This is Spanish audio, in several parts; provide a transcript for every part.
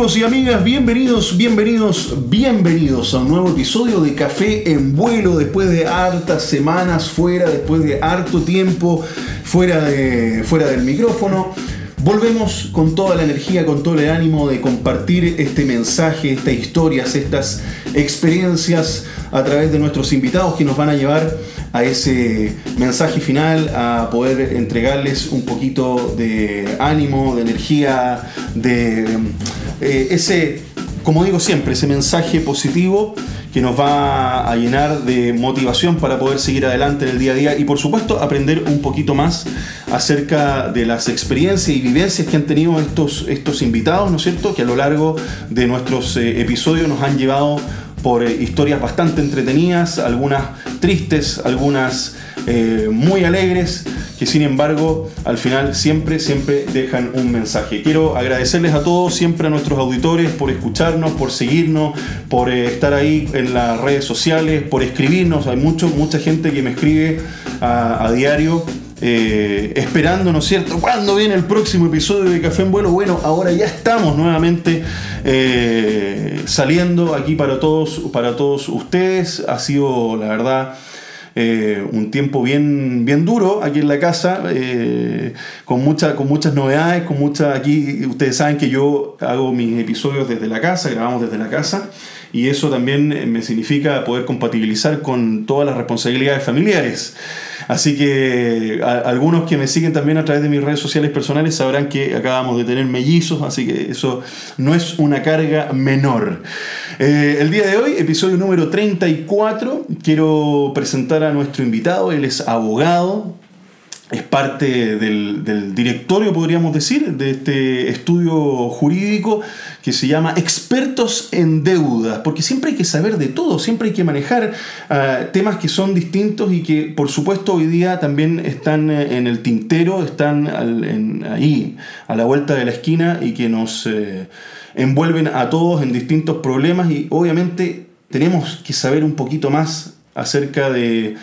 Amigos y amigas, bienvenidos, bienvenidos, bienvenidos a un nuevo episodio de Café en Vuelo después de hartas semanas fuera, después de harto tiempo fuera, de, fuera del micrófono. Volvemos con toda la energía, con todo el ánimo de compartir este mensaje, estas historias, estas experiencias a través de nuestros invitados que nos van a llevar a ese mensaje final, a poder entregarles un poquito de ánimo, de energía, de eh, ese, como digo siempre, ese mensaje positivo que nos va a llenar de motivación para poder seguir adelante en el día a día y por supuesto aprender un poquito más acerca de las experiencias y vivencias que han tenido estos, estos invitados, ¿no es cierto? Que a lo largo de nuestros eh, episodios nos han llevado por eh, historias bastante entretenidas, algunas tristes, algunas eh, muy alegres, que sin embargo al final siempre, siempre dejan un mensaje. Quiero agradecerles a todos, siempre a nuestros auditores, por escucharnos, por seguirnos, por eh, estar ahí en las redes sociales, por escribirnos. Hay mucho, mucha gente que me escribe a, diario. Eh, esperando, ¿no es cierto? ¿Cuándo viene el próximo episodio de Café en Vuelo? Bueno, ahora ya estamos nuevamente saliendo aquí para todos, para todos ustedes. Ha sido, la verdad, eh, un tiempo bien, bien duro aquí en la casa, eh, con, mucha, con muchas novedades, con mucha, aquí ustedes saben que yo hago mis episodios desde la casa, grabamos desde la casa, y eso también me significa poder compatibilizar con todas las responsabilidades familiares. Así que algunos que me siguen también a través de mis redes sociales personales sabrán que acabamos de tener mellizos, así que eso no es una carga menor. Eh, el día de hoy, episodio número 34, quiero presentar a nuestro invitado, él es abogado, es parte del, directorio, podríamos decir, de este estudio jurídico que se llama Expertos en Deudas, porque siempre hay que saber de todo, siempre hay que manejar ah, temas que son distintos y que por supuesto hoy día también están eh, en el tintero, están ahí, a la vuelta de la esquina y que nos eh, envuelven a todos en distintos problemas y obviamente tenemos que saber un poquito más acerca de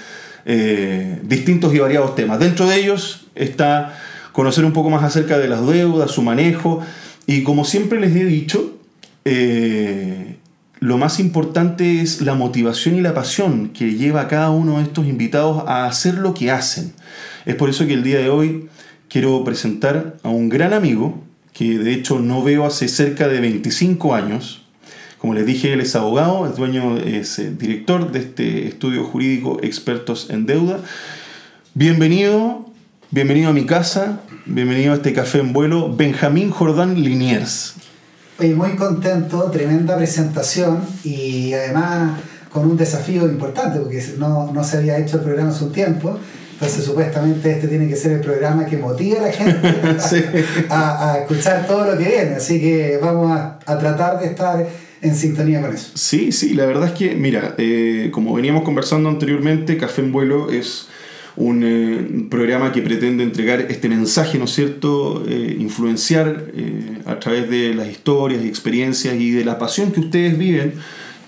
eh, distintos y variados temas. Dentro de ellos está conocer un poco más acerca de las deudas, su manejo, y como siempre les he dicho, eh, lo más importante es la motivación y la pasión que lleva a cada uno de estos invitados a hacer lo que hacen. Es por eso que el día de hoy quiero presentar a un gran amigo que de hecho no veo hace cerca de 25 años, como les dije, él es abogado, es dueño, es eh, director de este estudio jurídico Expertos en Deuda. Bienvenido, bienvenido a mi casa, bienvenido a este café en vuelo, Benjamín Jordán Liniers. Oye, muy contento, tremenda presentación y además con un desafío importante, porque no, no se había hecho el programa hace un tiempo. Entonces, supuestamente, este tiene que ser el programa que motive a la gente a, a, escuchar todo lo que viene. Así que vamos a, a tratar de estar en sintonía con eso. Sí, sí, la verdad es que, mira, eh, como veníamos conversando anteriormente, Café en Vuelo es un eh, programa que pretende entregar este mensaje, ¿no es cierto?, eh, influenciar a través de las historias y experiencias y de la pasión que ustedes viven,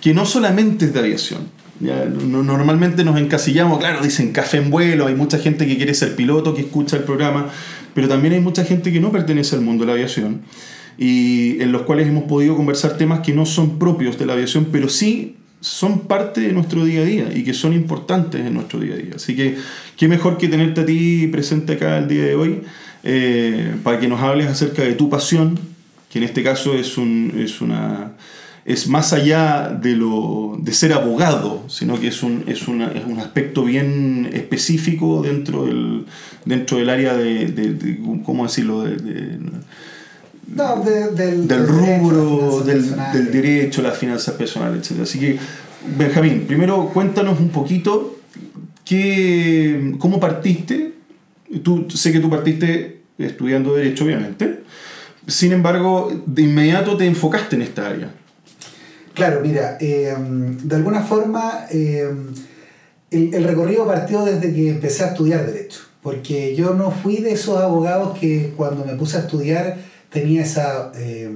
que no solamente es de aviación. Normalmente nos encasillamos, claro, dicen café en vuelo, hay mucha gente que quiere ser piloto, que escucha el programa, pero también hay mucha gente que no pertenece al mundo de la aviación y en los cuales hemos podido conversar temas que no son propios de la aviación, pero sí son parte de nuestro día a día y que son importantes en nuestro día a día. Así que qué mejor que tenerte a ti presente acá el día de hoy eh, para que nos hables acerca de tu pasión, que en este caso es, un, es una es más allá de, lo, de ser abogado, sino que es un, es, una, es un aspecto bien específico dentro del, dentro del área de, de, ¿cómo decirlo?, de, no, del, del, rubro, del, del, derecho, las finanzas personales, etc. Así que, Benjamín, primero cuéntanos un poquito qué, cómo partiste. Tú, sé que tú partiste estudiando Derecho, obviamente. Sin embargo, de inmediato te enfocaste en esta área. Claro, mira, em, de alguna forma em, el, el recorrido partió desde que empecé a estudiar Derecho. Porque yo no fui de esos abogados que cuando me puse a estudiar tenía esa eh,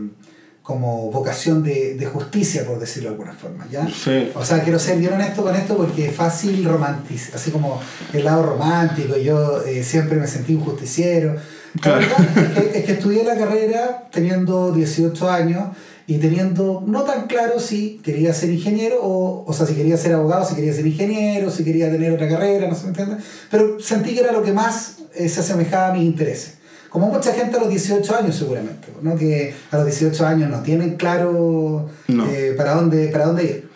como vocación de, de justicia, por decirlo de alguna forma, ¿ya? Sí. O sea, quiero ser bien honesto con esto porque es fácil romantizar, así como el lado romántico, yo eh, siempre me sentí un justiciero. Claro. La verdad es que, es que estudié la carrera teniendo 18 años y teniendo no tan claro si quería ser ingeniero o, o sea, si quería ser abogado, si quería ser ingeniero, si quería tener otra carrera, no se me entiende. Pero sentí que era lo que más eh, se asemejaba a mis intereses. Como mucha gente a los 18 años seguramente, ¿no? que a los 18 años no tienen claro No. eh, para, dónde, para dónde ir.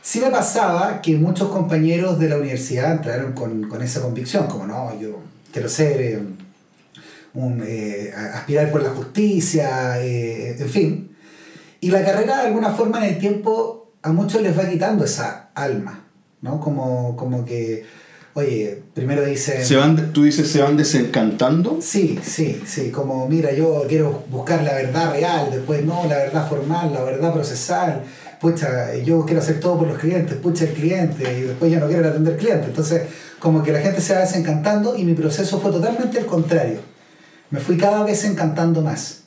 Sí me pasaba que muchos compañeros de la universidad entraron con, con esa convicción, como no, yo quiero ser, eh, un, eh, aspirar por la justicia, en fin. Y la carrera de alguna forma en el tiempo a muchos les va quitando esa alma, ¿no? Como, como que, oye, primero. Se van, tú dices, se van desencantando. Sí, sí, sí, como mira, yo quiero buscar la verdad real, después no, la verdad formal, la verdad procesal, pucha, yo quiero hacer todo por los clientes, pucha el cliente, y después ya no quiero atender clientes. Entonces, como que la gente se va desencantando y mi proceso fue totalmente el contrario. Me fui cada vez encantando más.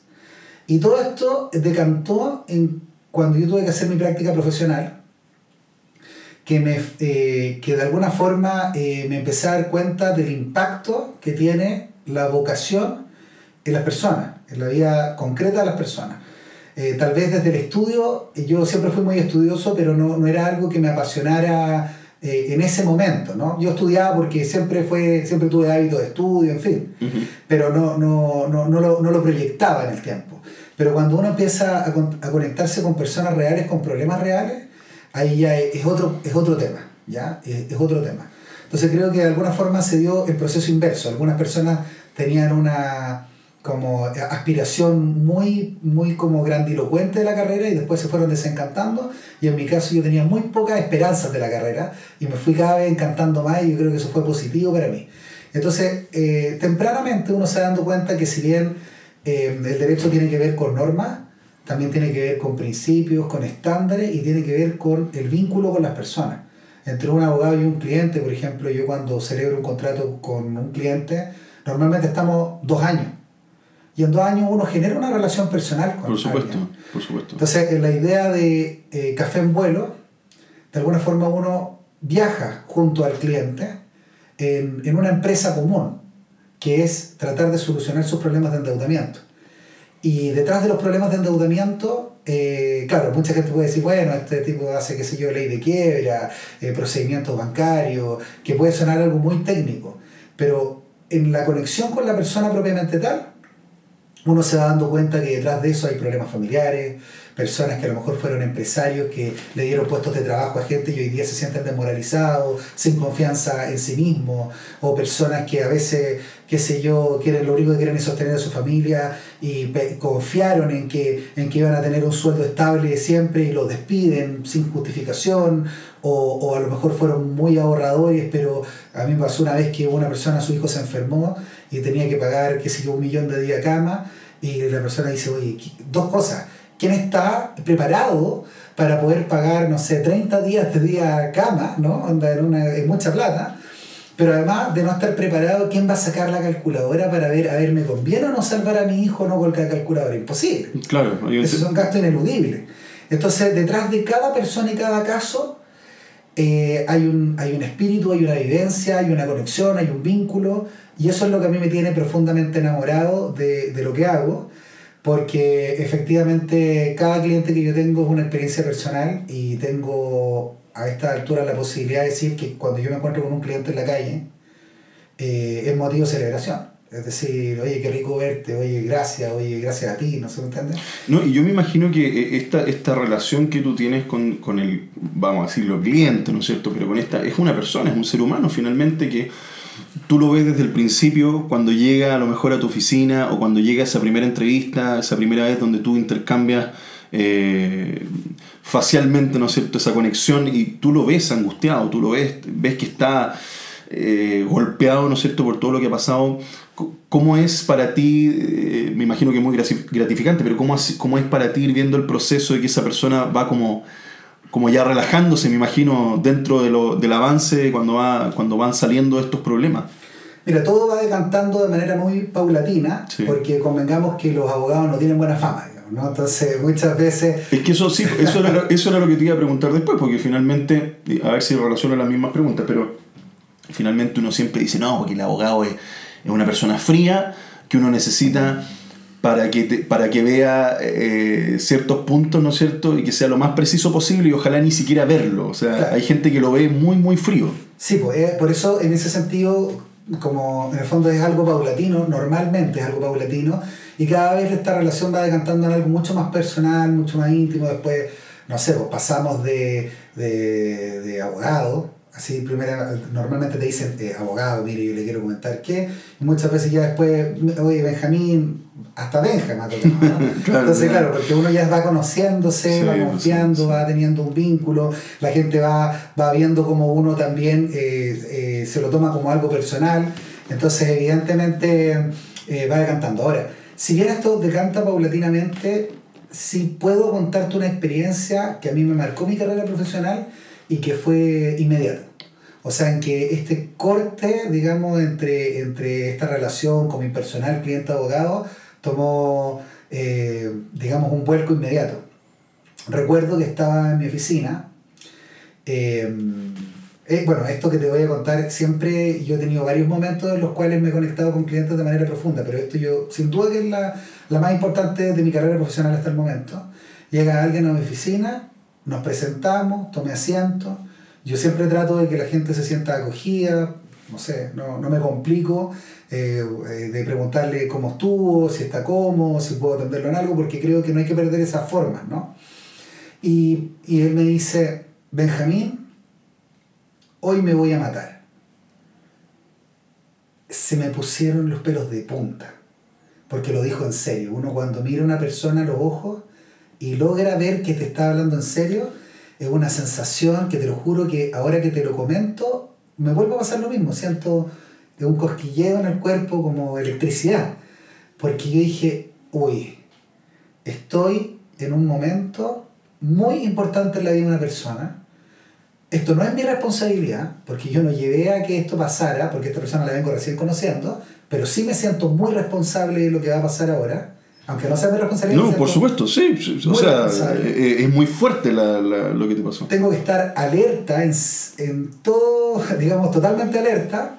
Y todo esto decantó en cuando yo tuve que hacer mi práctica profesional, que, me, eh, que de alguna forma eh, me empecé a dar cuenta del impacto que tiene la vocación en las personas, en la vida concreta de las personas. Eh, tal vez desde el estudio, yo siempre fui muy estudioso, pero no, no era algo que me apasionara eh, en ese momento. ¿no? Yo estudiaba porque siempre, fue, siempre tuve hábito de estudio, en fin, pero no, no, no, no, lo, no lo proyectaba en el tiempo. Pero cuando uno empieza a, con- a conectarse con personas reales, con problemas reales, ahí ya es otro, es otro tema, ¿ya? Es, es otro tema. Entonces creo que de alguna forma se dio el proceso inverso. Algunas personas tenían una como aspiración muy, muy como grandilocuente de la carrera y después se fueron desencantando y en mi caso yo tenía muy pocas esperanzas de la carrera y me fui cada vez encantando más y yo creo que eso fue positivo para mí. Entonces, eh, tempranamente uno se va dando cuenta que si bien eh, el derecho tiene que ver con normas, también tiene que ver con principios, con estándares y tiene que ver con el vínculo con las personas. Entre un abogado y un cliente, por ejemplo, yo cuando celebro un contrato con un cliente, normalmente estamos dos años. Y en dos años uno genera una relación personal con Por supuesto, alguien. por supuesto. Entonces, en la idea de eh, café en vuelo, de alguna forma uno viaja junto al cliente en, en una empresa común, que es tratar de solucionar sus problemas de endeudamiento. Y detrás de los problemas de endeudamiento, eh, claro, mucha gente puede decir, bueno, este tipo hace, qué sé yo, ley de quiebra, eh, procedimientos bancarios, que puede sonar algo muy técnico, pero en la conexión con la persona propiamente tal, uno se va dando cuenta que detrás de eso hay problemas familiares, personas que a lo mejor fueron empresarios que le dieron puestos de trabajo a gente y hoy día se sienten desmoralizados, sin confianza en sí mismos, o personas que a veces, qué sé yo, quieren, lo único que quieren es sostener a su familia y confiaron en que, en que iban a tener un sueldo estable siempre y los despiden sin justificación, o, o a lo mejor fueron muy ahorradores, pero a mí me pasó una vez que una persona, su hijo se enfermó y tenía que pagar, qué sé yo, un millón de días cama, y la persona dice, oye, ¿qué- dos cosas, ¿quién está preparado para poder pagar, no sé, 30 días de día cama, ¿no? Onda, en, una, en mucha plata, pero además de no estar preparado, ¿quién va a sacar la calculadora para ver, a ver, ¿me conviene o no salvar a mi hijo o no con la calculadora? Imposible. Claro, hay un- Esos son gastos ineludibles. Entonces, detrás de cada persona y cada caso, eh, hay, un, hay un espíritu, hay una vivencia, hay una conexión, hay un vínculo, y eso es lo que a mí me tiene profundamente enamorado de, de lo que hago, porque efectivamente cada cliente que yo tengo es una experiencia personal y tengo a esta altura la posibilidad de decir que cuando yo me encuentro con un cliente en la calle, eh, es motivo de celebración. Es decir, oye, qué rico verte, oye, gracias, oye, gracias a ti, ¿no se me entiende? No, y yo me imagino que eh, esta, esta relación que tú tienes con, con el, vamos a decirlo, cliente, ¿no es cierto? Pero con esta, es una persona, es un ser humano finalmente que tú lo ves desde el principio, cuando llega a lo mejor a tu oficina o cuando llega esa primera entrevista, esa primera vez donde tú intercambias eh, facialmente, ¿no es cierto?, esa conexión y tú lo ves angustiado, tú lo ves, ves que está eh, golpeado, ¿no es cierto?, por todo lo que ha pasado. ¿Cómo es para ti, eh, me imagino que muy graci- gratificante, pero cómo, es- cómo es para ti ir viendo el proceso de que esa persona va como, como ya relajándose, me imagino, dentro de lo, del avance cuando, va, cuando van saliendo estos problemas? Mira, todo va decantando de manera muy paulatina, Sí. porque convengamos que los abogados no tienen buena fama, digamos, ¿no? Entonces, muchas veces Es que eso sí, eso era, lo- eso era lo que te iba a preguntar después, porque finalmente, a ver si relaciona las mismas preguntas, pero finalmente uno siempre dice, no, porque el abogado es, es una persona fría que uno necesita para que, te- para que vea eh, ciertos puntos, ¿no es cierto? Y que sea lo más preciso posible y ojalá ni siquiera verlo. O sea, Claro. hay gente que lo ve muy, muy frío. Sí, pues, eh, por eso en ese sentido, como en el fondo es algo paulatino, normalmente es algo paulatino, y cada vez esta relación va decantando en algo mucho más personal, mucho más íntimo, después, no sé, pues pasamos de, de, de abogado, así primero, normalmente te dicen eh, abogado, mire, yo le quiero comentar qué, y muchas veces ya después, oye, Benjamín, hasta Benja me ha tocado, ¿no? Claro, Entonces, claro. claro, porque uno ya va conociéndose, Sí, va pues, confiando, sí, sí. va teniendo un vínculo, la gente va, va viendo como uno también eh, eh, se lo toma como algo personal, entonces evidentemente va decantando. Ahora, si bien esto decanta paulatinamente, sí puedo contarte una experiencia que a mí me marcó mi carrera profesional y que fue inmediata. O sea, en que este corte, digamos, entre, entre esta relación como impersonal cliente-abogado tomó, eh, digamos, un vuelco inmediato. Recuerdo que estaba en mi oficina. eh, eh, bueno, esto que te voy a contar, siempre yo he tenido varios momentos en los cuales me he conectado con clientes de manera profunda, pero esto yo, sin duda que es la, la más importante de mi carrera profesional hasta el momento. Llega alguien a mi oficina, nos presentamos, tomé asiento, yo siempre trato de que la gente se sienta acogida, no sé, no, no me complico eh, eh, de preguntarle cómo estuvo, si está cómodo, si puedo atenderlo en algo, porque creo que no hay que perder esas formas, ¿no? Y, y él me dice, Benjamín, hoy me voy a matar. Se me pusieron los pelos de punta, porque lo dijo en serio. Uno cuando mira a una persona a los ojos y logra ver que te está hablando en serio, es una sensación que te lo juro que ahora que te lo comento, me vuelve a pasar lo mismo. Siento un cosquilleo en el cuerpo como electricidad. Porque yo dije, uy, estoy en un momento muy importante en la vida de una persona. Esto no es mi responsabilidad, porque yo no llevé a que esto pasara, porque esta persona la vengo recién conociendo, pero sí me siento muy responsable de lo que va a pasar ahora, aunque no sea mi responsabilidad. No, por supuesto, sí. O sea, responsable. eh, es muy fuerte la- la- lo que te pasó. tengo que estar alerta en, en todo, digamos, totalmente alerta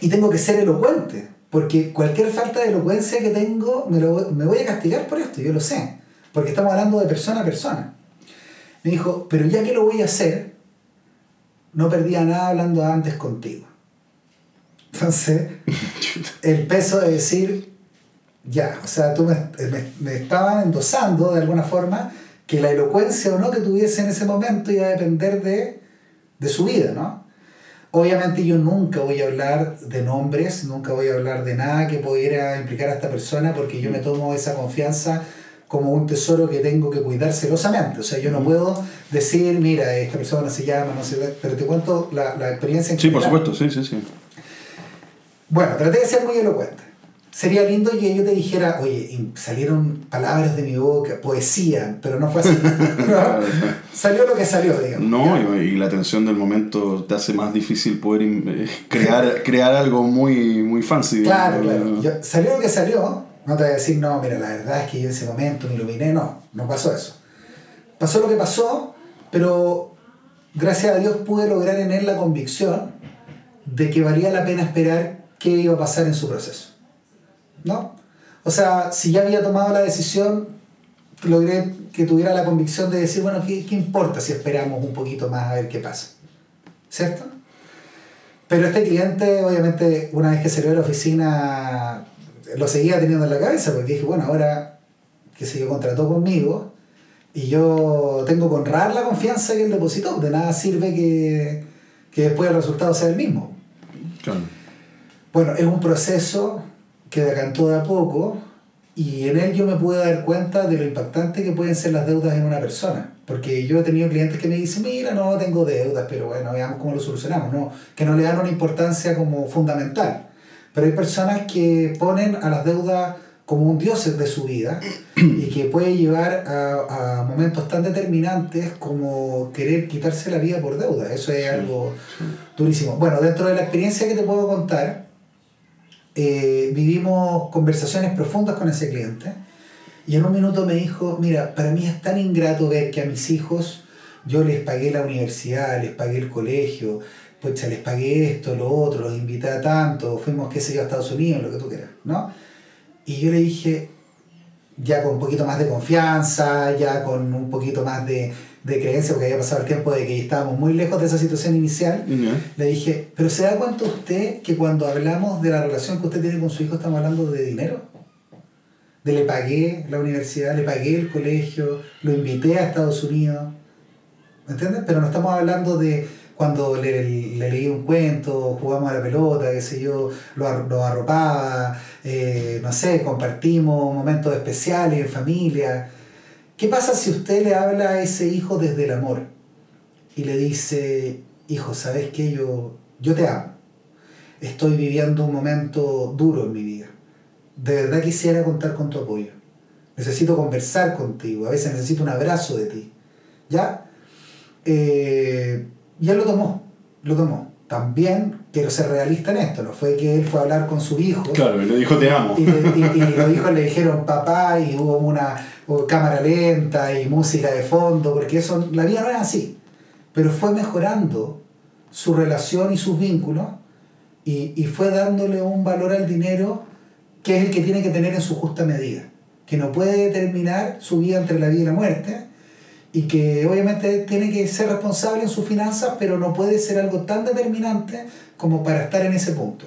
y tengo que ser elocuente, porque cualquier falta de elocuencia que tengo me, lo- me voy a castigar por esto, yo lo sé, porque estamos hablando de persona a persona. Me dijo, pero ya que lo voy a hacer, no perdía nada hablando antes contigo. Entonces, el peso de decir, ya, o sea, tú me, me, me estaban endosando de alguna forma que la elocuencia o no que tuviese en ese momento iba a depender de, de su vida, ¿no? Obviamente yo nunca voy a hablar de nombres, nunca voy a hablar de nada que pudiera implicar a esta persona porque yo me tomo esa confianza como un tesoro que tengo que cuidar celosamente. O sea, yo no puedo decir, mira, esta persona se llama, no sé, pero te cuento la, la experiencia en Sí, por supuesto, sí, sí, sí. Bueno, traté de ser muy elocuente. Sería lindo que yo te dijera, oye, salieron palabras de mi boca, poesía, pero no fue así. ¿no? Salió lo que salió, digamos. No, y, y la tensión del momento te hace más difícil poder eh, crear, crear algo muy, muy fancy. Claro, digamos. claro. Yo- salió lo que salió. No te voy a decir, no, mira, la verdad es que yo en ese momento me iluminé. No, no pasó eso. Pasó lo que pasó, pero gracias a Dios pude lograr en él la convicción de que valía la pena esperar qué iba a pasar en su proceso. ¿No? O sea, si ya había tomado la decisión, logré que tuviera la convicción de decir, bueno, ¿qué, qué importa si esperamos un poquito más a ver qué pasa? ¿Cierto? Pero este cliente, obviamente, una vez que salió de la oficina, lo seguía teniendo en la cabeza, porque dije, bueno, ahora que se yo, contrató conmigo y yo tengo que honrar la confianza que él depositó, de nada sirve que, que después el resultado sea el mismo. Claro. Bueno, es un proceso que decantó de a poco y en él yo me pude dar cuenta de lo impactante que pueden ser las deudas en una persona. Porque yo he tenido clientes que me dicen, mira, no tengo deudas, pero bueno, veamos cómo lo solucionamos. No, que no le dan una importancia como fundamental. Pero hay personas que ponen a las deudas como un dios de su vida y que puede llevar a, a momentos tan determinantes como querer quitarse la vida por deuda. Eso es algo durísimo. Bueno, dentro de la experiencia que te puedo contar, eh, vivimos conversaciones profundas con ese cliente y en un minuto me dijo, mira, para mí es tan ingrato ver que a mis hijos yo les pagué la universidad, les pagué el colegio, pues les pagué esto, lo otro, los invité a tanto, fuimos, qué sé yo, a Estados Unidos, lo que tú quieras, ¿no? Y yo le dije, ya con un poquito más de confianza, ya con un poquito más de, de creencia, porque había pasado el tiempo de que estábamos muy lejos de esa situación inicial, le dije, pero ¿se da cuenta usted que cuando hablamos de la relación que usted tiene con su hijo estamos hablando de dinero? De le pagué la universidad, le pagué el colegio, lo invité a Estados Unidos, ¿me entiendes? Pero no estamos hablando de cuando le, le, leí un cuento, jugamos a la pelota, qué sé yo, lo, lo arropaba, eh, no sé, compartimos momentos especiales en familia. ¿Qué pasa si usted le habla a ese hijo desde el amor y le dice, hijo, ¿sabes qué? Yo, yo te amo. Estoy viviendo un momento duro en mi vida. De verdad quisiera contar con tu apoyo. Necesito conversar contigo. A veces necesito un abrazo de ti. ¿Ya? Eh, y lo tomó, lo tomó. También quiero ser realista en esto, no fue que él fue a hablar con su hijo. Claro, y le dijo te amo. Y, y, los hijos le dijeron papá y hubo una cámara lenta y música de fondo, porque eso, la vida no es así. Pero fue mejorando su relación y sus vínculos y, y fue dándole un valor al dinero que es el que tiene que tener en su justa medida, que no puede determinar su vida entre la vida y la muerte, y que obviamente tiene que ser responsable en sus finanzas, pero no puede ser algo tan determinante como para estar en ese punto.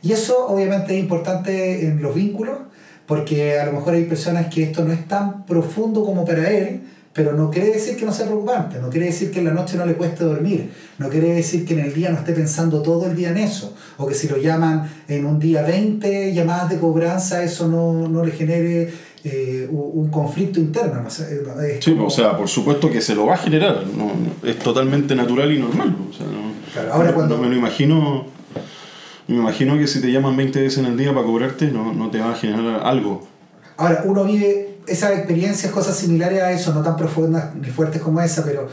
Y eso obviamente es importante en los vínculos, porque a lo mejor hay personas que esto no es tan profundo como para él, pero no quiere decir que no sea preocupante, no quiere decir que en la noche no le cueste dormir, no quiere decir que en el día no esté pensando todo el día en eso, o que si lo llaman en un día 20 llamadas de cobranza, eso no, no le genere eh, un conflicto interno. ¿no? sí, o sea, por supuesto que se lo va a generar, no, es totalmente natural y normal. O sea, no, ahora cuando... me lo imagino. Me imagino que si te llaman 20 veces en el día para cobrarte, no, no te va a generar algo. Ahora, uno vive esas experiencias, cosas similares a eso, no tan profundas ni fuertes como esa, pero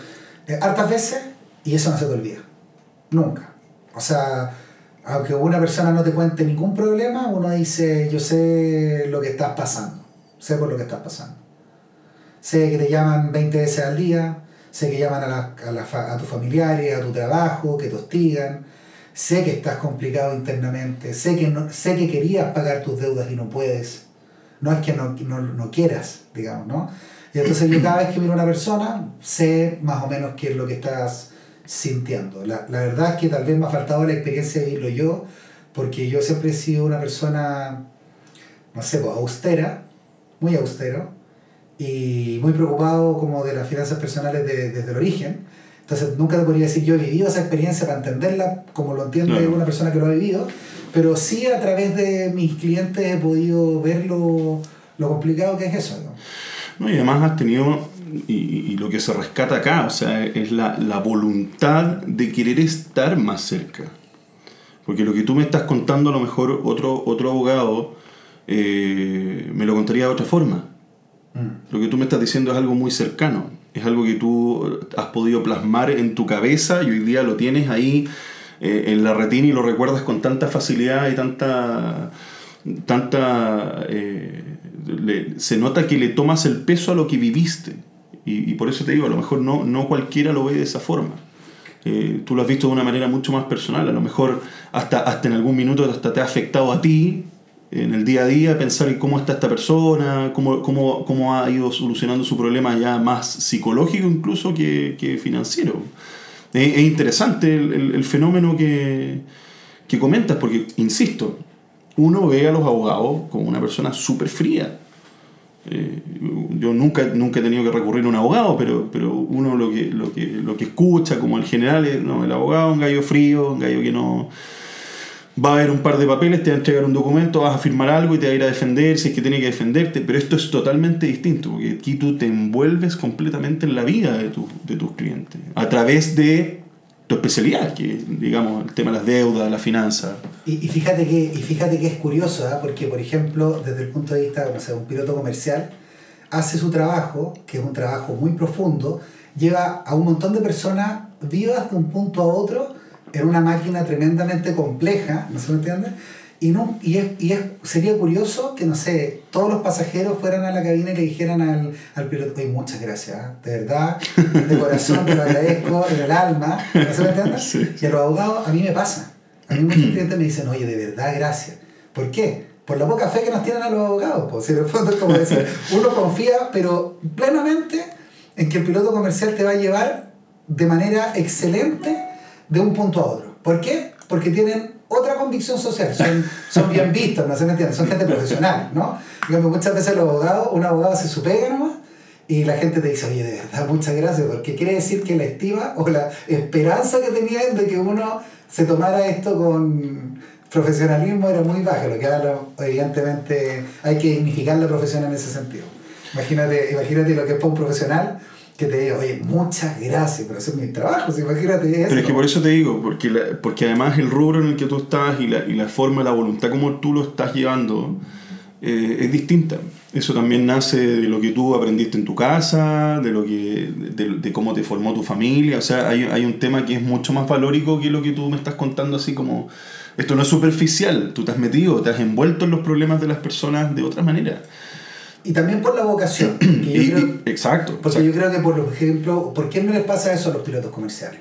eh, hartas veces y eso no se te olvida. Nunca. O sea, aunque una persona no te cuente ningún problema, uno dice, yo sé lo que estás pasando sé por lo que estás pasando. Sé que te llaman 20 veces al día, sé que llaman a, la, a, tus familiares, a tu trabajo, que te hostigan, sé que estás complicado internamente, sé que, no, sé que querías pagar tus deudas y no puedes. No es que no, no, no quieras, digamos, ¿no? Y entonces yo cada vez que miro a una persona, sé más o menos qué es lo que estás sintiendo. La, la verdad es que tal vez me ha faltado la experiencia de vivirlo yo, porque yo siempre he sido una persona, no sé, pues, austera, muy austero y muy preocupado como de las finanzas personales desde el origen. Entonces nunca te podría decir yo he vivido esa experiencia para entenderla como lo entiende una persona que lo ha vivido, pero sí a través de mis clientes he podido ver lo, lo complicado que es eso. ¿no? y además has tenido, y, y, lo que se rescata acá, o sea, es la, la voluntad de querer estar más cerca. Porque lo que tú me estás contando, a lo mejor otro, otro abogado eh, me lo contaría de otra forma. Mm. Lo que tú me estás diciendo es algo muy cercano, es algo que tú has podido plasmar en tu cabeza y hoy día lo tienes ahí eh, en la retina y lo recuerdas con tanta facilidad y tanta... tanta eh, se nota que le tomas el peso a lo que viviste. Y, por eso te digo, a lo mejor no, no cualquiera lo ve de esa forma. tú lo has visto de una manera mucho más personal. A lo mejor hasta, hasta en algún minuto hasta te ha afectado a ti en el día a día, pensar en cómo está esta persona, cómo, cómo, cómo ha ido solucionando su problema ya más psicológico incluso que, que financiero. Es, interesante el, el, fenómeno que, que comentas, porque, insisto, uno ve a los abogados como una persona súper fría. Eh, yo nunca, nunca he tenido que recurrir a un abogado, pero, pero uno lo que, lo, que, lo que escucha como el general es, no, el abogado un gallo frío, un gallo que no, va a haber un par de papeles, te va a entregar un documento, vas a firmar algo y te va a ir a defender si es que tiene que defenderte, pero esto es totalmente distinto, porque aquí tú te envuelves completamente en la vida de, de tus clientes, a través de tu especialidad, que digamos el tema de las deudas, la finanza. Y, y fíjate que, y fíjate que es curioso, ¿eh? porque por ejemplo, desde el punto de vista, o sea, un piloto comercial hace su trabajo, que es un trabajo muy profundo, lleva a un montón de personas vivas de un punto a otro, en una máquina tremendamente compleja, ¿no se me entiende? Y, no, y, es, y es, sería curioso que, no sé, todos los pasajeros fueran a la cabina y le dijeran al, al piloto, oye, muchas gracias, ¿eh? de verdad, de corazón, te lo agradezco, en el alma, ¿no se me entiende? Sí. Y a los abogados, a mí me pasa. A mí muchos clientes me dicen, oye, de verdad, gracias. ¿Por qué? Por la poca fe que nos tienen a los abogados. Pues, en el fondo es como decir, uno confía, pero plenamente en que el piloto comercial te va a llevar de manera excelente de un punto a otro. ¿Por qué? Porque tienen otra convicción social, son, son bien vistos, no se me entiende, son gente profesional, ¿no? Cambio, muchas veces los abogados, un abogado se supega nomás y la gente te dice, oye, de verdad, muchas gracias, porque quiere decir que la estima o la esperanza que tenían de que uno se tomara esto con profesionalismo era muy baja, lo que ahora evidentemente hay que dignificar la profesión en ese sentido. Imagínate, imagínate lo que es para un profesional que te diga, oye, muchas gracias, pero eso es mi trabajo, si imagínate eso. Pero es que por eso te digo, porque, la- porque además el rubro en el que tú estás y la, y la forma, la voluntad como tú lo estás llevando eh, es distinta. Eso también nace de lo que tú aprendiste en tu casa, de, lo que, de, de cómo te formó tu familia. O sea, hay, hay un tema que es mucho más valórico que lo que tú me estás contando así como... Esto no es superficial, tú te has metido, te has envuelto en los problemas de las personas de otra manera. Y también por la vocación. que Y- creo- y- exacto. Porque exacto. yo creo que, por ejemplo, ¿por qué no les pasa eso a los pilotos comerciales?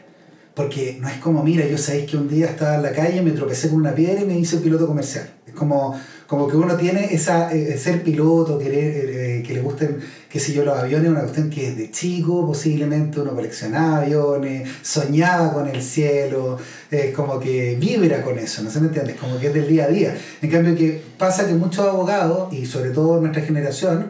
Porque no es como, mira, yo sabéis que un día estaba en la calle, me tropecé con una piedra y me hice piloto comercial. Como, como que uno tiene esa, eh, ser piloto, querer, eh, que le gusten, qué sé yo, los aviones, una cuestión que desde chico posiblemente uno coleccionaba aviones, soñaba con el cielo, es como que vibra con eso, ¿no se me entiende? Es como que es del día a día. En cambio que pasa que muchos abogados, y sobre todo nuestra generación,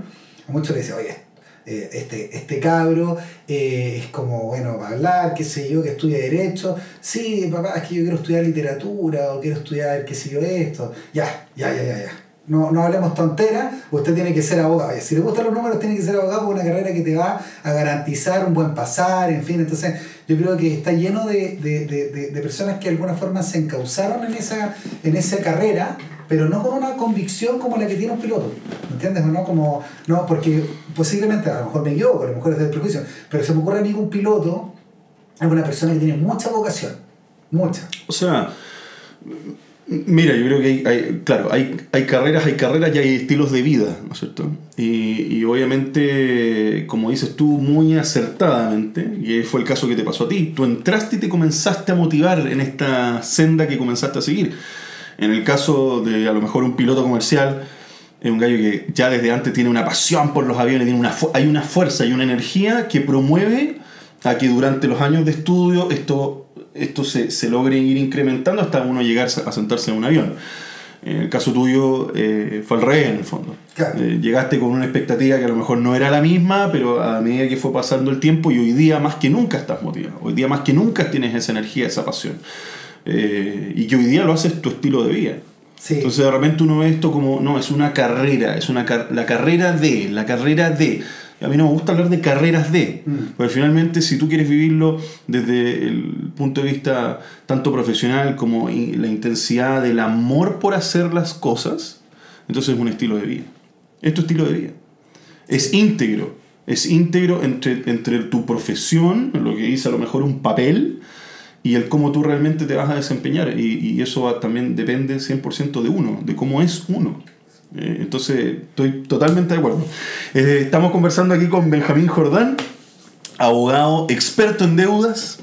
muchos les dicen, oye, eh, este, este cabro eh, es como bueno para hablar, qué sé yo, que estudia Derecho. Sí, papá, es que yo quiero estudiar literatura o quiero estudiar, qué sé yo, esto. Ya, ya, ya, ya, ya. No, no hablemos tonteras, usted tiene que ser abogado. Si le gustan los números, tiene que ser abogado por una carrera que te va a garantizar un buen pasar, en fin. Entonces, yo creo que está lleno de, de, de, de- personas que de alguna forma se encauzaron en esa, en esa carrera, pero no con una convicción como la que tiene un piloto. ¿Me entiendes? No como, no, porque posiblemente, a lo mejor me equivoco, a lo mejor es del prejuicio, pero se me ocurre a mí que un piloto es una persona que tiene mucha vocación. Mucha. O sea, mira, yo creo que hay, hay- claro, hay, hay carreras, hay carreras y hay estilos de vida, ¿no es cierto? Y, y obviamente, como dices tú muy acertadamente, y fue el caso que te pasó a ti, tú entraste y te comenzaste a motivar en esta senda que comenzaste a seguir. En el caso de a lo mejor un piloto comercial, es un gallo que ya desde antes tiene una pasión por los aviones, tiene una, hay una fuerza y una energía que promueve a que durante los años de estudio esto, esto se, se logre ir incrementando hasta uno llegar a sentarse en un avión. En el caso tuyo eh, fue al revés en el fondo. Claro. Eh, llegaste con una expectativa que a lo mejor no era la misma, pero a medida que fue pasando el tiempo y hoy día más que nunca estás motivado. Hoy día más que nunca tienes esa energía, esa pasión. Eh, y que hoy día lo haces tu estilo de vida. Sí. Entonces de repente uno ve esto como, no, es una carrera, es una car- la carrera de, la carrera de. A mí no me gusta hablar de carreras de, Mm. porque finalmente si tú quieres vivirlo desde el punto de vista tanto profesional como la intensidad del amor por hacer las cosas, entonces es un estilo de vida. Es tu estilo de vida. Es íntegro. Es íntegro entre, entre tu profesión, lo que dice a lo mejor un papel, y el cómo tú realmente te vas a desempeñar. Y, y eso va- también depende 100% de uno, de cómo es uno. Eh, entonces, estoy totalmente de acuerdo. Eh, estamos conversando aquí con Benjamín Jordán, abogado experto en deudas.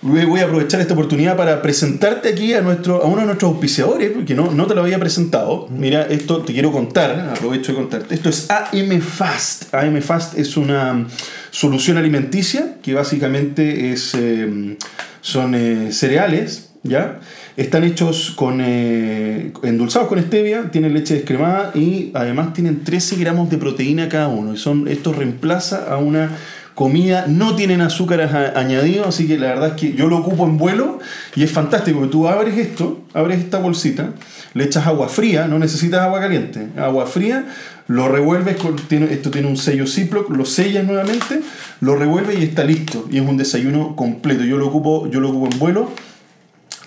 Voy a aprovechar esta oportunidad para presentarte aquí a, nuestro, a uno de nuestros auspiciadores, porque no, no te lo había presentado. Mira, esto te quiero contar, aprovecho de contarte. Esto es AM Fast. AM Fast es una solución alimenticia que básicamente es, eh, son eh, cereales, ¿ya? Están hechos con eh, endulzados con stevia, tienen leche descremada y además tienen 13 gramos de proteína cada uno. Y son, esto reemplaza a una comida, no tienen azúcares añadidos, así que la verdad es que yo lo ocupo en vuelo y es fantástico, tú abres esto, abres esta bolsita, le echas agua fría, no necesitas agua caliente, agua fría, lo revuelves, con, esto tiene un sello Ziploc, lo sellas nuevamente, lo revuelves y está listo, y es un desayuno completo, yo lo ocupo, yo lo ocupo en vuelo,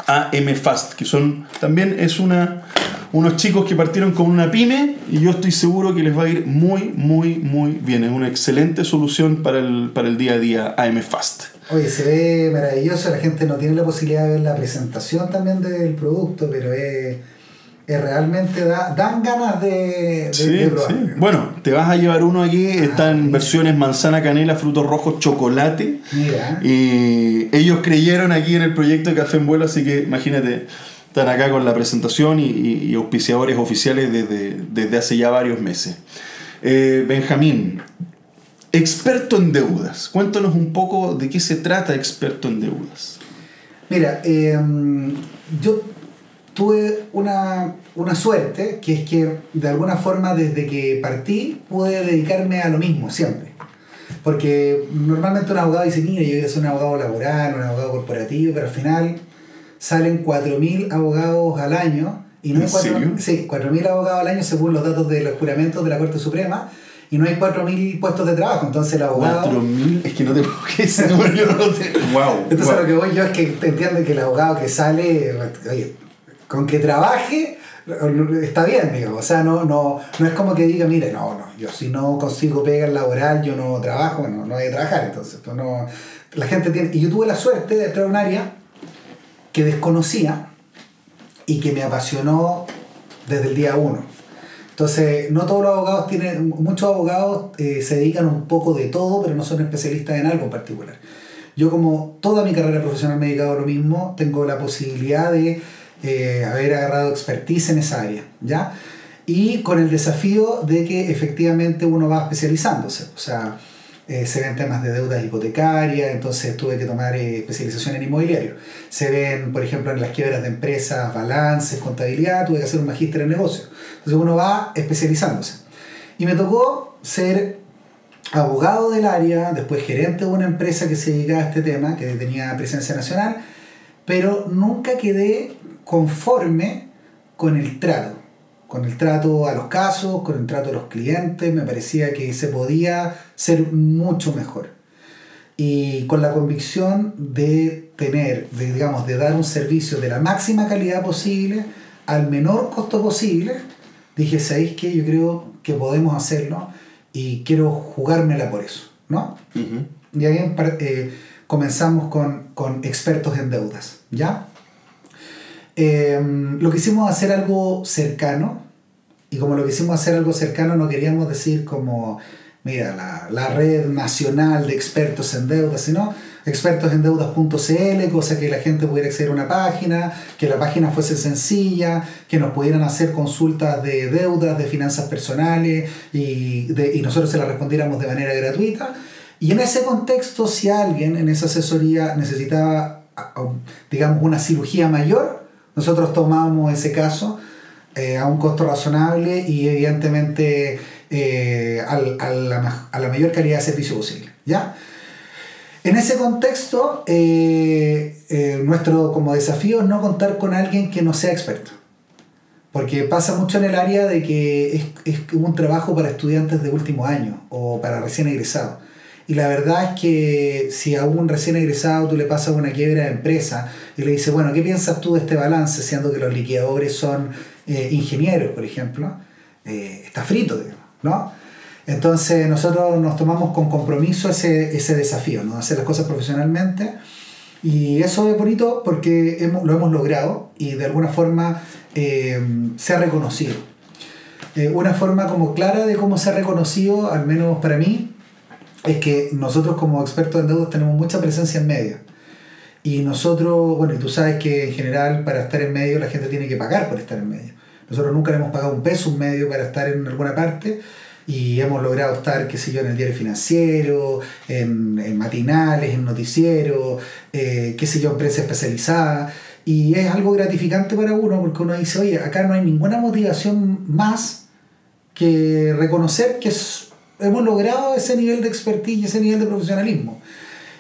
AM Fast, que son también es una unos chicos que partieron con una pyme y yo estoy seguro que les va a ir muy muy muy bien, es una excelente solución para el, para el día a día AM Fast. Oye, se ve maravilloso, la gente no tiene la posibilidad de ver la presentación también del producto, pero es, es realmente da, dan ganas de, de, Sí, de probar. sí. Bueno, te vas a llevar uno aquí, está en buenísimo. versiones manzana, canela, frutos rojos, chocolate. Mira, Y ellos creyeron aquí en el proyecto de Café en Vuelo, así que imagínate, están acá con la presentación y, y- y auspiciadores oficiales desde, desde hace ya varios meses. Eh, Benjamín, experto en deudas. Cuéntanos un poco de qué se trata experto en deudas. mira eh, yo tuve una, una suerte, que es que de alguna forma desde que partí pude dedicarme a lo mismo siempre. Porque normalmente un abogado dice, mira, yo quiero ser un abogado laboral, un abogado corporativo, pero al final salen 4.000 abogados al año. Y no ¿En hay cuatro- serio? Sí, 4.000 abogados al año según los datos de los juramentos de la Corte Suprema. Y no hay 4.000 puestos de trabajo. Entonces el abogado... 4000, es que no te puedo ese número, yo no tengo. Wow. Entonces wow. lo que voy yo es que te entiende que el abogado que sale, oye, con que trabaje está bien, digo. O sea, no, no, no es como que diga, mire, no, no, yo si no consigo pega laboral, yo no trabajo, bueno, no voy a trabajar. Entonces, pues no, la gente tiene. Y yo tuve la suerte de entrar a un área que desconocía y que me apasionó desde el día uno. Entonces, no todos los abogados tienen, muchos abogados eh, se dedican un poco de todo, pero no son especialistas en algo en particular. Yo como toda mi carrera profesional me he dedicado a lo mismo, tengo la posibilidad de eh, haber agarrado expertise en esa área, ¿ya? Y con el desafío de que efectivamente uno va especializándose, o sea, eh, se ven temas de deudas hipotecarias, entonces tuve que tomar eh, especialización en inmobiliario. Se ven, por ejemplo, en las quiebras de empresas, balances, contabilidad, tuve que hacer un magíster en negocios. Entonces uno va especializándose. Y me tocó ser abogado del área, después gerente de una empresa que se dedicaba a este tema, que tenía presencia nacional, pero nunca quedé conforme con el trato, con el trato a los casos, con el trato a los clientes, me parecía que se podía ser mucho mejor. Y con la convicción de tener, de, digamos, de dar un servicio de la máxima calidad posible al menor costo posible, dije, ¿sabéis qué? Yo creo que podemos hacerlo y quiero jugármela por eso, ¿no? Y ahí eh, comenzamos con, con expertos en deudas, ¿ya? Eh, lo quisimos hacer algo cercano, y como lo quisimos hacer algo cercano, no queríamos decir como, mira, la, la red nacional de expertos en deudas, sino expertosendeudas.cl, cosa que la gente pudiera acceder a una página, que la página fuese sencilla, que nos pudieran hacer consultas de deudas, de finanzas personales, y, de- y nosotros se las respondiéramos de manera gratuita. Y en ese contexto, si alguien en esa asesoría necesitaba, digamos, una cirugía mayor, nosotros tomábamos ese caso eh, a un costo razonable y evidentemente eh, a, la, a mayor calidad de servicio posible. ¿ya? En ese contexto, eh, nuestro como desafío es no contar con alguien que no sea experto. Porque pasa mucho en el área de que es un trabajo para estudiantes de último año o para recién egresados. Y la verdad es que si a un recién egresado tú le pasas una quiebra de empresa y le dices, bueno, ¿qué piensas tú de este balance? Siendo que los liquidadores son eh, ingenieros, por ejemplo, eh, está frito, digamos, ¿no? Entonces nosotros nos tomamos con compromiso ese, ese desafío, ¿no? Hacer las cosas profesionalmente. Y eso es bonito porque hemos, lo hemos logrado y de alguna forma eh, se ha reconocido. Una forma como clara de cómo se ha reconocido, al menos para mí, es que nosotros como expertos en deudas tenemos mucha presencia en medio. Y nosotros, bueno, y tú sabes que en general para estar en medio la gente tiene que pagar por estar en medio. Nosotros nunca le hemos pagado un peso, un medio para estar en alguna parte y hemos logrado estar, qué sé yo, en el diario financiero, en, en matinales, en noticieros, eh, qué sé yo, en prensa especializada. Y es algo gratificante para uno porque uno dice, oye, acá no hay ninguna motivación más que reconocer que hemos logrado ese nivel de expertise y ese nivel de profesionalismo.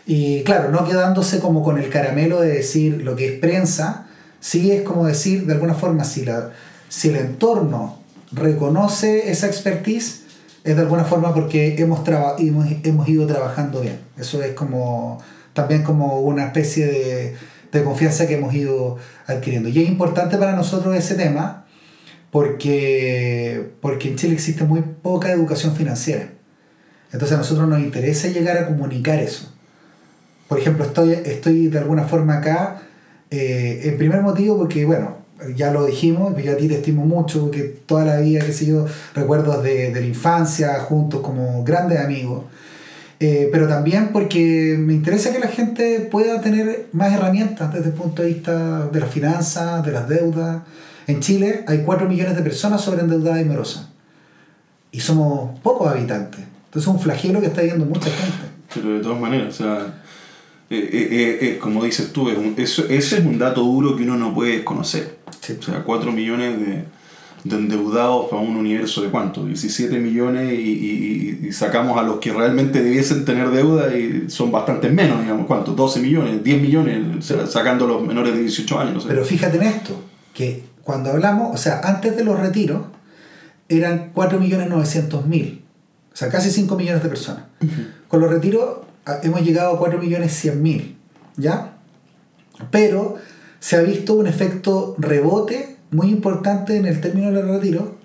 Y claro, no quedándose como con el caramelo de decir lo que es prensa, sí es como decir, de alguna forma, si, la, si el entorno reconoce esa expertise, es de alguna forma porque hemos, traba- hemos, hemos ido trabajando bien. Eso es como también como una especie de, de confianza que hemos ido adquiriendo. Y es importante para nosotros ese tema porque, porque en Chile existe muy poca educación financiera. Entonces a nosotros nos interesa llegar a comunicar eso. Por ejemplo, estoy, estoy de alguna forma acá, eh, en primer motivo porque, bueno, ya lo dijimos, yo a ti te estimo mucho, porque toda la vida, qué sé yo, recuerdos de, de la infancia, juntos como grandes amigos. Eh, pero también porque me interesa que la gente pueda tener más herramientas desde el punto de vista de las finanzas, de las deudas. En Chile hay 4 millones de personas sobreendeudadas y morosas. Y somos pocos habitantes. Entonces es un flagelo que está viendo mucha gente. Pero de todas maneras, o sea, eh, eh, eh, como dices tú, es un- ese es un dato duro que uno no puede desconocer. Sí. O sea, 4 millones de, de endeudados para un universo de cuánto, 17 millones y, y- y sacamos a los que realmente debiesen tener deuda y son bastantes menos, digamos, ¿cuánto? 12 millones, 10 millones, sacando a los menores de 18 años. no sé. Pero fíjate en esto, que cuando hablamos, o sea, antes de los retiros, eran 4.900.000, o sea, casi 5 millones de personas. Con los retiros a- hemos llegado a 4.100.000, ¿ya? Pero se ha visto un efecto rebote muy importante en el término del retiro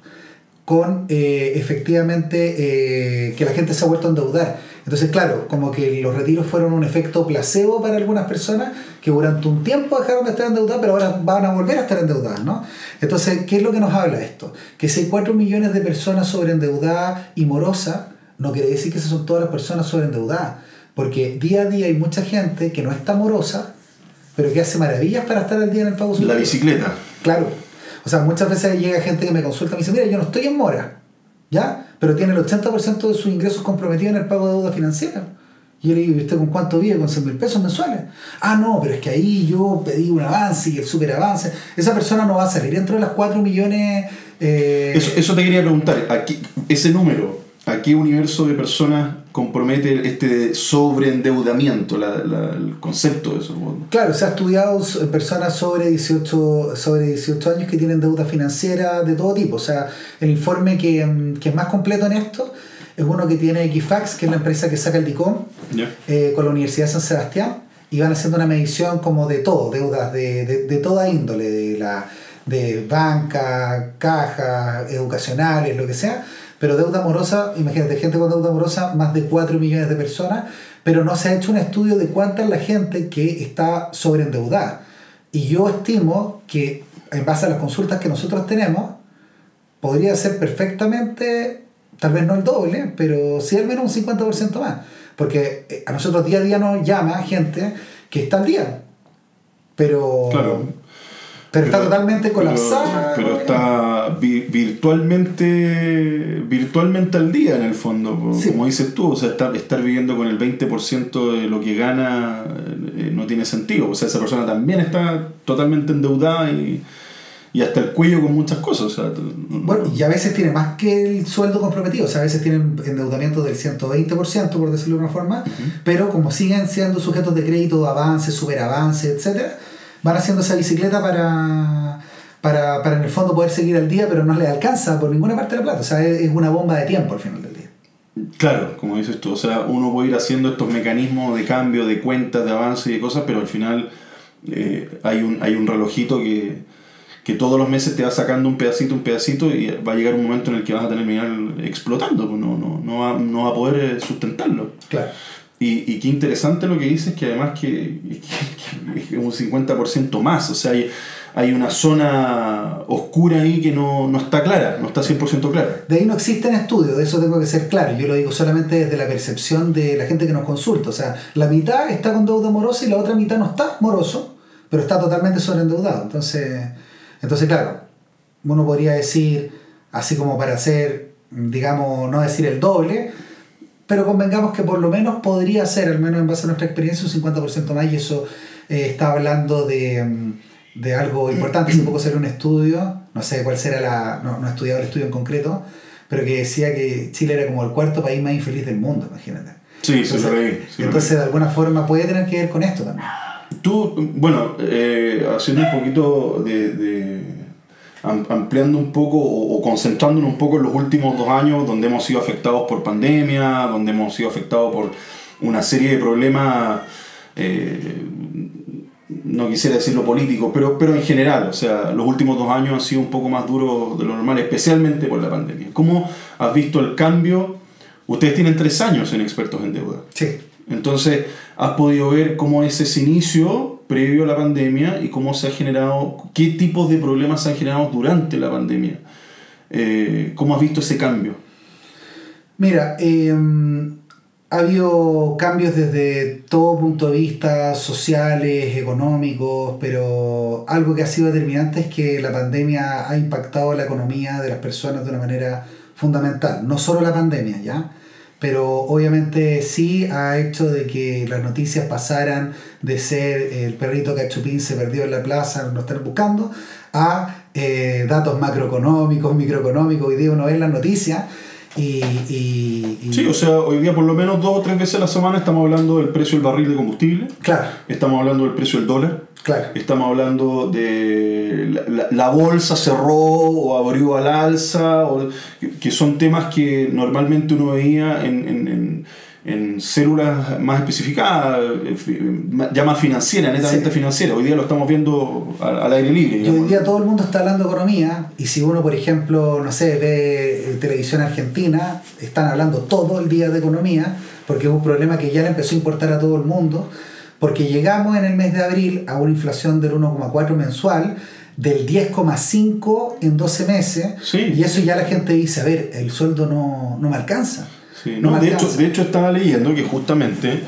con eh, efectivamente eh, que la gente se ha vuelto a endeudar. Entonces, claro, como que los retiros fueron un efecto placebo para algunas personas que durante un tiempo dejaron de estar endeudadas, pero ahora van a volver a estar endeudadas, ¿no? Entonces, ¿qué es lo que nos habla esto? Que si hay 4 millones de personas sobreendeudadas y morosas, no quiere decir que esas son todas las personas sobreendeudadas, porque día a día hay mucha gente que no está morosa, pero que hace maravillas para estar al día en el pago La bicicleta. Claro. O sea, muchas veces llega gente que me consulta y me dice, mira, yo no estoy en mora, ¿ya? Pero tiene el 80% de sus ingresos comprometidos en el pago de deuda financiera. Y yo le digo, ¿y usted con cuánto vive? ¿Con 100 mil pesos mensuales? Ah, no, pero es que ahí yo pedí un avance y el super avance. Esa persona no va a salir dentro de las 4 millones... eh, Eso, eso te quería preguntar, ¿a qué- ese número, ¿a qué universo de personas compromete este sobreendeudamiento, la, la- el concepto de eso? Claro, se ha estudiado personas sobre 18, sobre 18 años que tienen deuda financiera de todo tipo. O sea, el informe que, mm, que es más completo en esto es uno que tiene Equifax, que es la empresa que saca el DICOM, eh, con la Universidad de San Sebastián, y van haciendo una medición como de todo, deudas de, de, de toda índole, de, la, de banca, cajas, educacionales, lo que sea. Pero deuda morosa, imagínate, gente con deuda morosa, más de 4 millones de personas, pero no se ha hecho un estudio de cuánta es la gente que está sobreendeudada. Y yo estimo que, en base a las consultas que nosotros tenemos, podría ser perfectamente, tal vez no el doble, pero sí al menos un 50% más. Porque eh, a nosotros día a día nos llama gente que está al día, pero, Claro. Pero, está totalmente colapsada. Pero, pero está vi- virtualmente virtualmente al día en el fondo, Sí. como dices tú, o sea, estar, estar viviendo con el 20% de lo que gana eh, no tiene sentido, o sea, esa persona también está totalmente endeudada y, y hasta el cuello con muchas cosas, o sea, no- Bueno, y a veces tiene más que el sueldo comprometido, o sea, a veces tienen endeudamiento del 120%, por decirlo de una forma, pero como siguen siendo sujetos de crédito, avance, superavance, etcétera, van haciendo esa bicicleta para, para, para en el fondo poder seguir al día, pero no les alcanza por ninguna parte de la plata, o sea, es es una bomba de tiempo al final del día. Claro, como dices tú, o sea, uno puede ir haciendo estos mecanismos de cambio, de cuentas, de avance y de cosas, pero al final eh, hay, un, hay un relojito que, que todos los meses te va sacando un pedacito, un pedacito y va a llegar un momento en el que vas a terminar explotando, pues no, no, no, va, no va a poder eh, sustentarlo. Claro. Y, y qué interesante lo que dices, que además que, que- que un 50% más, o sea, hay, hay una zona oscura ahí que no, no está clara, no está 100% clara. De ahí no existen estudios, de eso tengo que ser claro. Yo lo digo solamente desde la percepción de la gente que nos consulta. O sea, la mitad está con deuda morosa y la otra mitad no está moroso, pero está totalmente sobreendeudado. Entonces, entonces claro, uno podría decir, así como para hacer, digamos, no decir el doble, pero convengamos que por lo menos podría ser, al menos en base a nuestra experiencia, un 50% más, y eso eh, está hablando de, mm, de algo importante. Hace poco salió un estudio, no sé cuál será la. No, no he estudiado el estudio en concreto, pero que decía que Chile era como el cuarto país más infeliz del mundo, imagínate. Sí, sí, lo leí, lo entonces, de alguna forma, puede tener que ver con esto también. Tú, bueno, eh, haciendo un poquito de, de- ampliando un poco o, o concentrándonos un poco en los últimos dos años donde hemos sido afectados por pandemia, donde hemos sido afectados por una serie de problemas, eh, no quisiera decirlo político, pero, pero en general, o sea, los últimos dos años han sido un poco más duros de lo normal, especialmente por la pandemia. ¿Cómo has visto el cambio? Ustedes tienen tres años en expertos en deuda. Sí. Entonces, has podido ver cómo es ese inicio previo a la pandemia y cómo se ha generado, qué tipos de problemas se han generado durante la pandemia. Eh, ¿Cómo has visto ese cambio? Mira, eh, ha habido cambios desde todo punto de vista, sociales, económicos, pero algo que ha sido determinante es que la pandemia ha impactado la economía de las personas de una manera fundamental. No solo la pandemia, ¿ya? Pero obviamente sí ha hecho de que las noticias pasaran de ser el perrito cachupín se perdió en la plaza, no están buscando, a eh, datos macroeconómicos, microeconómicos. Hoy día uno ve las noticias y, y, y- Sí, o sea, hoy día por lo menos dos o tres veces a la semana estamos hablando del precio del barril de combustible, Claro, estamos hablando del precio del dólar, claro. estamos hablando de la, la- la bolsa cerró o abrió al alza, o, que- que son temas que normalmente uno veía en, en, en- en células más especificadas, eh, ya más financieras, netamente Sí. financieras. Hoy día lo estamos viendo al, aire libre. Y hoy digamos. día todo el mundo está hablando de economía y si uno, por ejemplo, no sé, ve eh, televisión argentina, están hablando todo el día de economía porque es un problema que ya le empezó a importar a todo el mundo, porque llegamos en el mes de abril a una inflación del 1,4 mensual, del 10,5 en 12 meses, Sí. y eso ya la gente dice, a ver, el sueldo no, no me alcanza. Sí, no de, hecho, alcanza. de hecho, estaba leyendo que justamente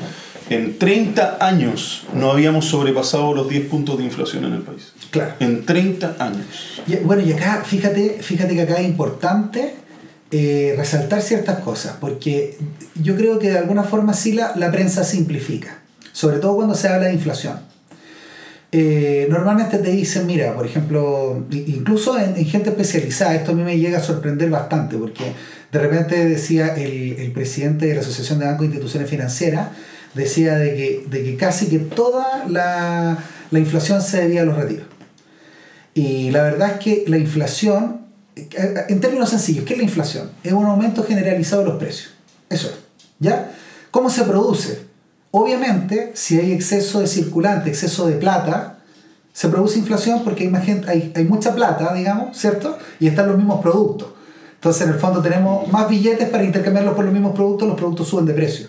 en 30 años no habíamos sobrepasado los 10 puntos de inflación en el país. Claro. En 30 años. Y, bueno, y acá, fíjate, fíjate que acá es importante eh, resaltar ciertas cosas, porque yo creo que de alguna forma sí la, la prensa simplifica, sobre todo cuando se habla de inflación. Eh, normalmente te dicen, mira, por ejemplo, incluso en, en gente especializada, esto a mí me llega a sorprender bastante, porque de repente decía el, el presidente de la Asociación de Bancos e Instituciones Financieras, decía de que, de que casi que toda la, la inflación se debía a los retiros. Y la verdad es que la inflación, eh, en términos sencillos, ¿qué es la inflación? Es un aumento generalizado de los precios. Eso es. ¿Ya? ¿Cómo se produce? Obviamente, si hay exceso de circulante, exceso de plata, se produce inflación porque hay, mucha plata, digamos, ¿cierto? Y están los mismos productos. Entonces, en el fondo tenemos más billetes para intercambiarlos por los mismos productos, los productos suben de precio.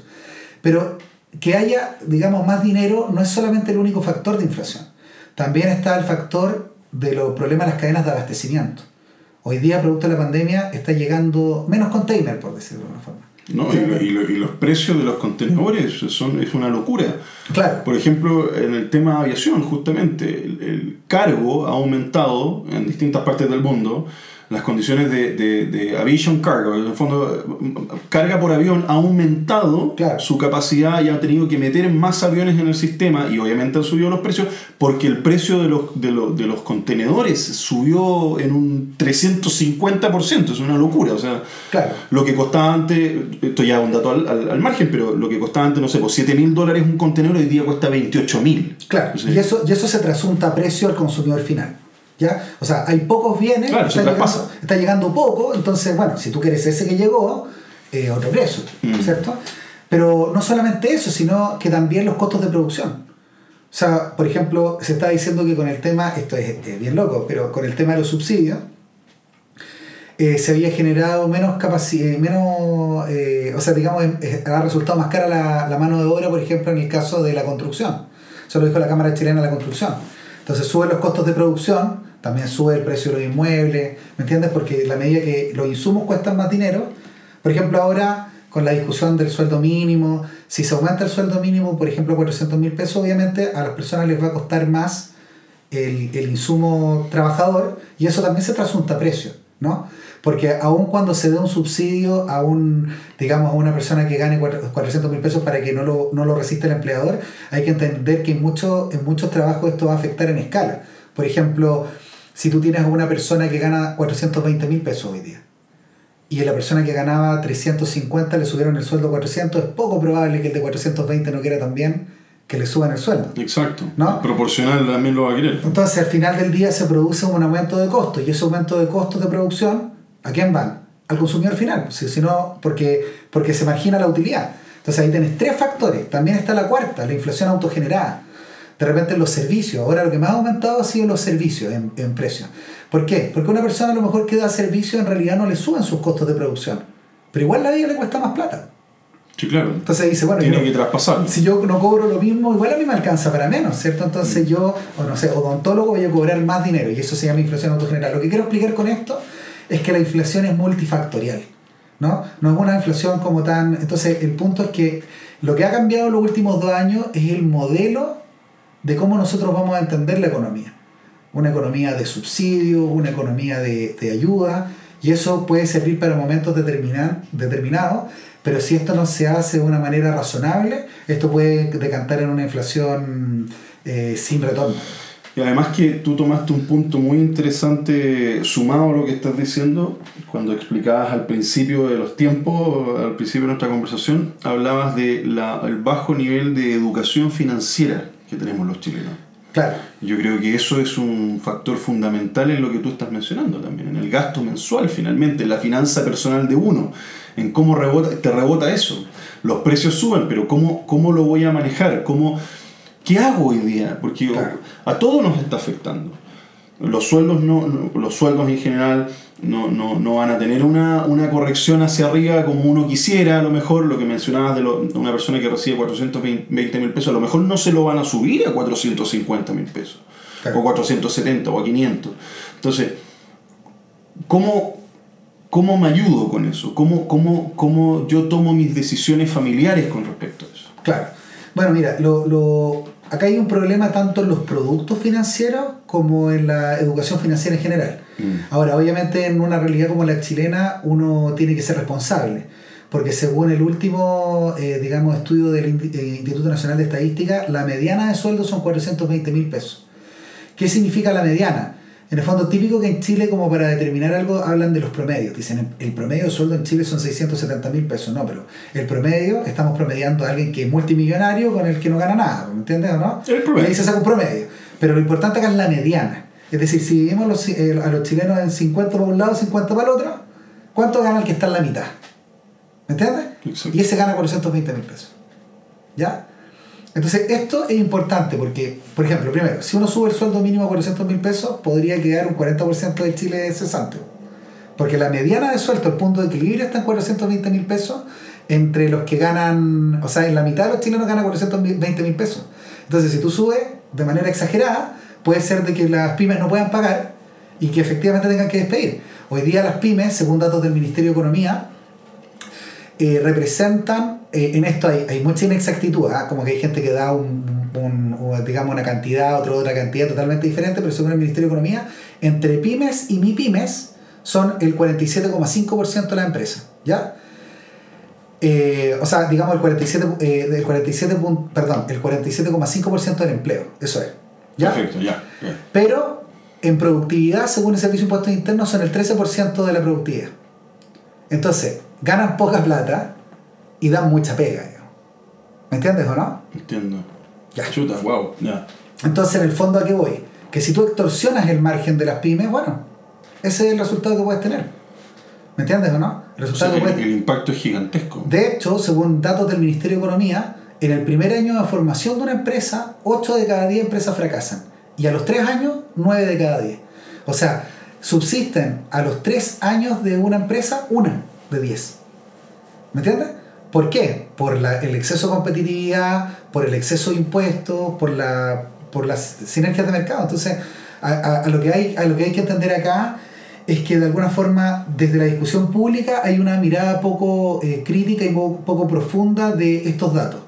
Pero que haya, digamos, más dinero no es solamente el único factor de inflación. También está el factor de los problemas de las cadenas de abastecimiento. Hoy día, producto de la pandemia, está llegando menos container, por decirlo de alguna forma. ¿No? Y, lo- y lo- y los precios de los contenedores son, es una locura. Claro, Por ejemplo, en el tema de aviación, justamente, el, el cargo ha aumentado en distintas partes del mundo. Las condiciones de, de, de aviation cargo, en el fondo, carga por avión ha aumentado Claro. su capacidad y ha tenido que meter más aviones en el sistema y obviamente han subido los precios porque el precio de los, de los, de los contenedores subió en un 350%, es una locura. O sea, claro. lo que costaba antes, esto ya es un dato al, al- al margen, pero lo que costaba antes, no sé, pues 7 mil dólares un contenedor hoy día cuesta 28 mil. Claro, y, eso, y eso se trasunta a precio al consumidor final. ¿Ya? O sea, hay pocos bienes, Claro, está, llegando, está llegando poco, entonces, bueno, si tú quieres ese que llegó, eh, otro precio, Mm. ¿cierto? Pero no solamente eso, sino que también los costos de producción. O sea, por ejemplo, se está diciendo que con el tema, esto es, es bien loco, pero con el tema de los subsidios, eh, se había generado menos capacidad, menos, eh, o sea, digamos, eh, ha resultado más cara la, la mano de obra, por ejemplo, en el caso de la construcción. Eso lo dijo la Cámara Chilena de la Construcción. Entonces suben los costos de producción, también sube el precio de los inmuebles, ¿me entiendes? Porque la medida que los insumos cuestan más dinero, por ejemplo, ahora con la discusión del sueldo mínimo, si se aumenta el sueldo mínimo, por ejemplo, a 400 mil pesos, obviamente a las personas les va a costar más el, el insumo trabajador y eso también se trasunta a precio, ¿no? Porque aun cuando se dé un subsidio a un, digamos, a una persona que gane 400 mil pesos para que no lo, no lo resista el empleador, hay que entender que en, muchos en muchos trabajos esto va a afectar en escala. Por ejemplo, si tú tienes a una persona que gana 420 mil pesos hoy día y a la persona que ganaba 350 le subieron el sueldo a 400, es poco probable que el de 420 no quiera también que le suban el sueldo. Exacto. ¿No? Proporcional también lo va a querer. Entonces, al final del día se produce un aumento de costos y ese aumento de costos de producción, ¿a quién van? Al consumidor final, si, si no, porque, porque se margina la utilidad. Entonces ahí tenés tres factores. También está la cuarta, la inflación autogenerada. De repente los servicios. Ahora lo que más ha aumentado ha sido los servicios en, en precio. ¿Por qué? Porque una persona a lo mejor que da servicio en realidad no le suben sus costos de producción. Pero igual la vida le cuesta más plata. Sí, claro. Entonces dice, bueno, Tiene yo- que traspasar. si yo no cobro lo mismo, igual a mí me alcanza para menos, ¿cierto? Entonces yo, o no sé, odontólogo voy a cobrar más dinero y eso se llama inflación autogeneral. Lo que quiero explicar con esto es que la inflación es multifactorial, ¿no? No es una inflación como tan... Entonces el punto es que lo que ha cambiado en los últimos dos años es el modelo de cómo nosotros vamos a entender la economía. Una economía de subsidio, una economía de, de ayuda, y eso puede servir para momentos determinados, pero si esto no se hace de una manera razonable, esto puede decantar en una inflación eh, sin retorno. Y además que tú tomaste un punto muy interesante sumado a lo que estás diciendo, cuando explicabas al principio de los tiempos, al principio de nuestra conversación, hablabas de la, el bajo nivel de educación financiera que tenemos los chilenos. Claro, Yo creo que eso es un factor fundamental en lo que tú estás mencionando también, en el gasto mensual finalmente, en la finanza personal de uno, en cómo rebota, te rebota eso. Los precios suben, pero ¿cómo, cómo lo voy a manejar? ¿Cómo, ¿Qué hago hoy día? Porque Claro. a todos nos está afectando. Los sueldos, no, no- los sueldos en general no, no, no van a tener una, una corrección hacia arriba como uno quisiera, a lo mejor lo que mencionabas de lo- de una persona que recibe 420 mil pesos, a lo mejor no se lo van a subir a 450 mil pesos, Claro. o 470 o a 500. Entonces, ¿cómo, cómo me ayudo con eso? ¿Cómo, cómo, ¿Cómo yo tomo mis decisiones familiares con respecto a eso? claro. Bueno, mira, lo, lo- acá hay un problema tanto en los productos financieros como en la educación financiera en general. Ahora, obviamente en una realidad como la chilena uno tiene que ser responsable, porque según el último, eh, digamos, estudio del eh, Instituto Nacional de Estadística, la mediana de sueldo son 420 mil pesos. ¿Qué significa la mediana? En el fondo, típico que en Chile, como para determinar algo, hablan de los promedios. Dicen, el promedio de sueldo en Chile son 670 mil pesos. No, pero el promedio, estamos promediando a alguien que es multimillonario con el que no gana nada. ¿Me entiendes o no? El promedio. Y ahí se saca un promedio. Pero lo importante acá es la mediana. Es decir, si dividimos los- eh, a los chilenos en 50 para un lado, 50 para el otro, ¿cuánto gana el que está en la mitad? ¿Me entiendes? Exacto. Y ese gana 420 mil pesos. ¿Ya? Entonces, esto es importante porque, por ejemplo, primero, si uno sube el sueldo mínimo a 400 mil pesos, podría quedar un 40% de Chile cesante. Porque la mediana de sueldo, el punto de equilibrio, está en 420 mil pesos entre los que ganan, o sea, en la mitad de los chilenos ganan 420 mil pesos. Entonces, si tú subes de manera exagerada, puede ser de que las pymes no puedan pagar y que efectivamente tengan que despedir. Hoy día las pymes, según datos del Ministerio de Economía, eh, representan, eh, en esto hay, hay mucha inexactitud, ¿ah? como que hay gente que da un, digamos una cantidad, otro otra cantidad totalmente diferente, pero según el Ministerio de Economía, entre pymes y mi pymes son el 47,5% de la empresa, ¿ya? Eh, o sea, digamos el 47, eh, del 47 pun- perdón, el 47,5% del empleo, eso es, ¿ya? Perfecto, ya. ya. Pero en productividad, según el Servicio de Impuestos Internos, son el 13% de la productividad. Entonces, ganan poca plata y dan mucha pega. digamos. ¿Me entiendes o no? Entiendo. Ya. Chuta, wow, ya. Entonces, en el fondo, ¿a qué voy? Que si tú extorsionas el margen de las pymes, bueno, ese es el resultado que puedes tener. ¿Me entiendes o no? El O resultado sea, que el, puedes el impacto es gigantesco. De hecho, según datos del Ministerio de Economía, en el primer año de formación de una empresa, 8 de cada 10 empresas fracasan. Y a los 3 años, 9 de cada 10. O sea, subsisten a los 3 años de una empresa, una de 10. ¿Me entiendes? ¿Por qué? Por la- el exceso de competitividad, por el exceso de impuestos, por, la, por las sinergias de mercado. Entonces, a, a- lo que hay, a lo que hay que entender acá es que de alguna forma desde la discusión pública hay una mirada poco eh, crítica y poco, poco profunda de estos datos.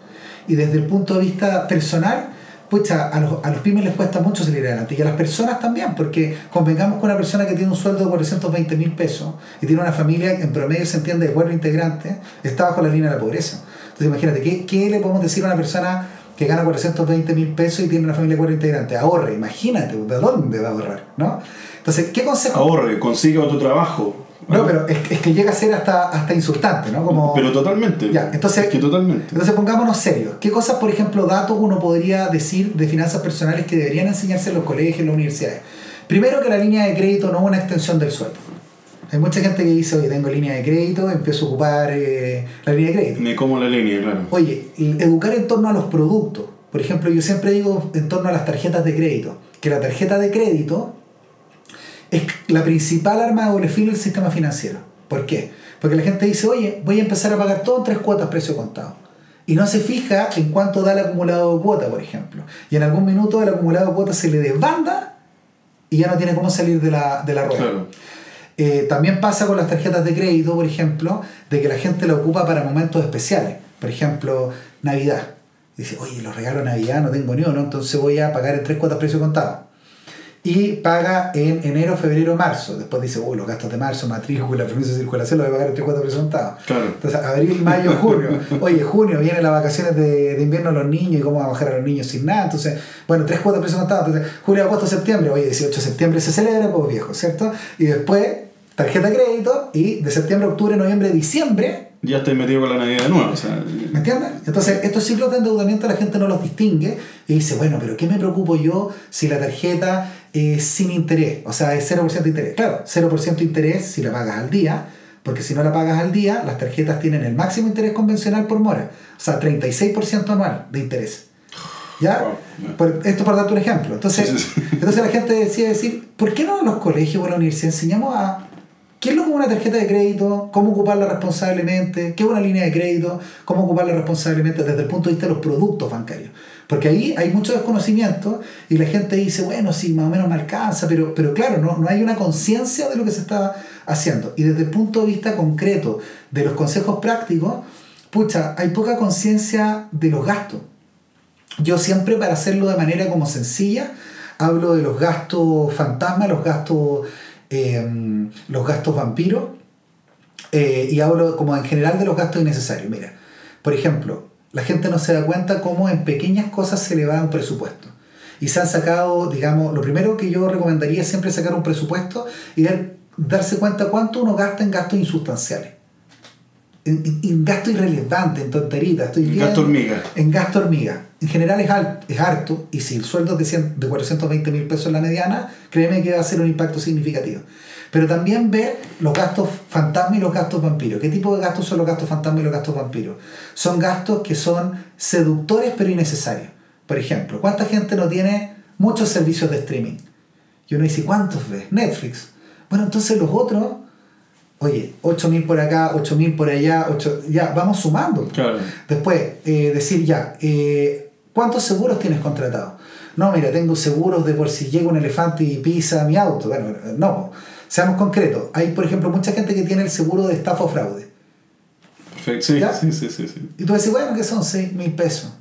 Y desde el punto de vista personal, pucha, a los, a los pymes les cuesta mucho salir adelante y a las personas también, porque convengamos con una persona que tiene un sueldo de 420 mil pesos y tiene una familia en promedio se entiende de cuatro integrantes, está bajo la línea de la pobreza. Entonces imagínate, ¿qué, qué le podemos decir a una persona que gana 420 mil pesos y tiene una familia de cuatro integrantes? Ahorre, imagínate, ¿de dónde va a ahorrar? ¿no? Entonces, ¿qué consejo? Ahorre, consiga otro trabajo. No, pero es, es que llega a ser hasta, hasta insultante, ¿no? Como... Pero totalmente. Ya, entonces- Es que totalmente. Entonces pongámonos serios. ¿Qué cosas, por ejemplo, datos uno podría decir de finanzas personales que deberían enseñarse en los colegios, en las universidades? Primero que la línea de crédito no es una extensión del sueldo. Hay mucha gente que dice, oye, tengo línea de crédito, empiezo a ocupar eh, la línea de crédito. Me como la línea, claro. Oye, educar en torno a los productos. Por ejemplo, yo siempre digo en torno a las tarjetas de crédito, que la tarjeta de crédito es la principal arma de doble filo del sistema financiero. ¿Por qué? Porque la gente dice, oye, voy a empezar a pagar todo en tres cuotas precio contado. Y no se fija en cuánto da el acumulado de cuota, por ejemplo. Y en algún minuto el acumulado de cuota se le desbanda y ya no tiene cómo salir de la, de la rueda. Claro. Eh, también pasa con las tarjetas de crédito, por ejemplo, de que la gente la ocupa para momentos especiales. Por ejemplo, Navidad. Dice, oye, los regalos de Navidad no tengo ni uno, entonces voy a pagar en tres cuotas precio contado. Y paga en enero, febrero, marzo. Después dice, uy, los gastos de marzo, matrícula, permiso de circulación, los voy a pagar en tres cuotas precio contado. Claro. Entonces, abril, mayo, junio. Oye, junio vienen las vacaciones de, de invierno de los niños y cómo va a bajar a los niños sin nada. Entonces, bueno, tres cuotas precio contado. Entonces, julio, agosto, septiembre. Oye, 18 de septiembre se celebra, pues viejo, ¿cierto? Y después, tarjeta de crédito y de septiembre, octubre, noviembre, diciembre. Ya estoy metido con la Navidad de nuevo. O sea, ¿Me entiendes? Entonces, estos ciclos de endeudamiento la gente no los distingue y dice, bueno, pero ¿qué me preocupo yo si la tarjeta es sin interés? O sea, es 0% de interés. Claro, 0% de interés si la pagas al día, porque si no la pagas al día, las tarjetas tienen el máximo interés convencional por mora. O sea, 36% anual de interés. ¿Ya? Wow. Por- esto por darte un ejemplo. Entonces, Sí, sí, sí. entonces la gente decía decir, ¿por qué no en los colegios o en la universidad enseñamos a qué es lo que es una tarjeta de crédito, cómo ocuparla responsablemente, qué es una línea de crédito, cómo ocuparla responsablemente desde el punto de vista de los productos bancarios? Porque ahí hay mucho desconocimiento y la gente dice, bueno, sí, más o menos me alcanza, pero, pero claro, no, no hay una conciencia de lo que se está haciendo. Y desde el punto de vista concreto de los consejos prácticos, pucha, hay poca conciencia de los gastos. Yo siempre para hacerlo de manera como sencilla, hablo de los gastos fantasma, los gastos, eh, los gastos vampiros, eh, y hablo como en general de los gastos innecesarios. Mira, por ejemplo, la gente no se da cuenta cómo en pequeñas cosas se le va un presupuesto. Y se han sacado, digamos, lo primero que yo recomendaría es siempre sacar un presupuesto y dar- darse cuenta cuánto uno gasta en gastos insustanciales. En, en- en gastos irrelevantes, en tonteritas. Estoy bien- Gasto hormiga. en gasto hormiga. En general es, al- es harto y si el sueldo es de, 100 de 420 mil pesos en la mediana, créeme que va a ser un impacto significativo. Pero también ver los gastos fantasma y los gastos vampiros. ¿Qué tipo de gastos son los gastos fantasma y los gastos vampiros? Son gastos que son seductores pero innecesarios. Por ejemplo, ¿cuánta gente no tiene muchos servicios de streaming? Y uno dice, ¿cuántos ves? Netflix. Bueno, entonces los otros, oye, 8.000 por acá, 8.000 por allá, 8, ya, vamos sumando. Claro. Después, eh, decir ya, eh, ¿cuántos seguros tienes contratados? No, mira, tengo seguros de por si llega un elefante y pisa mi auto. Bueno, no, seamos concretos. Hay, por ejemplo, mucha gente que tiene el seguro de estafa o fraude. Perfecto. Sí, ¿Ya? sí, sí, sí, sí. Y tú dices, bueno, que son 6 mil pesos.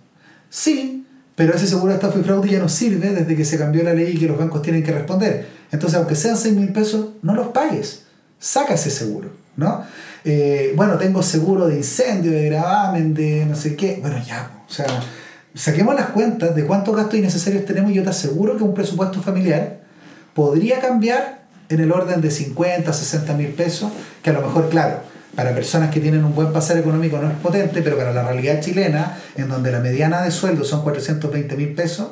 Sí, pero ese seguro de estafa y fraude ya no sirve desde que se cambió la ley y que los bancos tienen que responder. Entonces, aunque sean 6 mil pesos, no los pagues. Saca ese seguro, ¿no? Eh, bueno, tengo seguro de incendio, de gravamen, de no sé qué. Bueno, ya, o sea, saquemos las cuentas de cuántos gastos innecesarios tenemos y yo te aseguro que un presupuesto familiar podría cambiar en el orden de 50, 60 mil pesos, que a lo mejor, claro, para personas que tienen un buen pasar económico no es potente, pero para la realidad chilena, en donde la mediana de sueldo son 420 mil pesos,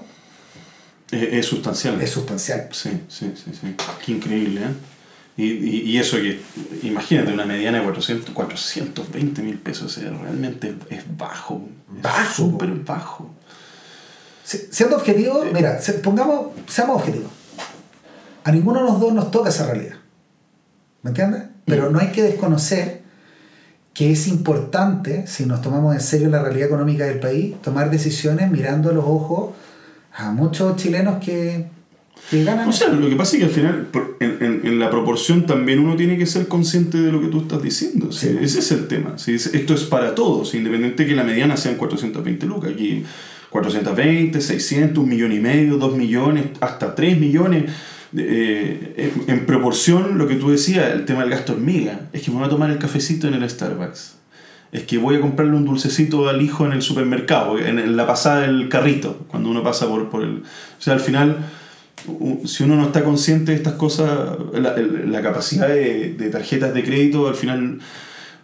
Es, es sustancial. es sustancial. Sí, sí, sí, sí. Qué increíble, ¿eh? Y, y, y eso que, imagínate, una mediana de 400, 420 mil pesos, o sea, realmente es bajo. Bajo. Súper bajo. Si- Siendo objetivo, mira, se- pongamos, seamos objetivos. A ninguno de los dos nos toca esa realidad. ¿Me entiendes? Pero no hay que desconocer que es importante, si nos tomamos en serio la realidad económica del país, tomar decisiones mirando a los ojos a muchos chilenos que, que ganan. O sea, lo que pasa es que al final, en, en- en la proporción también uno tiene que ser consciente de lo que tú estás diciendo. ¿sí? Sí. Ese es el tema. ¿sí? Es- Esto es para todos, independiente de que la mediana sean 420 lucas. Aquí 420, 600, un millón y medio, dos millones, hasta 3 millones. Eh, en, proporción, lo que tú decías, el tema del gasto hormiga, es que me voy a tomar el cafecito en el Starbucks. Es que voy a comprarle un dulcecito al hijo en el supermercado, en, la pasada del carrito, cuando uno pasa por, por el... O sea, al final, si uno no está consciente de estas cosas, la, la capacidad de, de tarjetas de crédito al final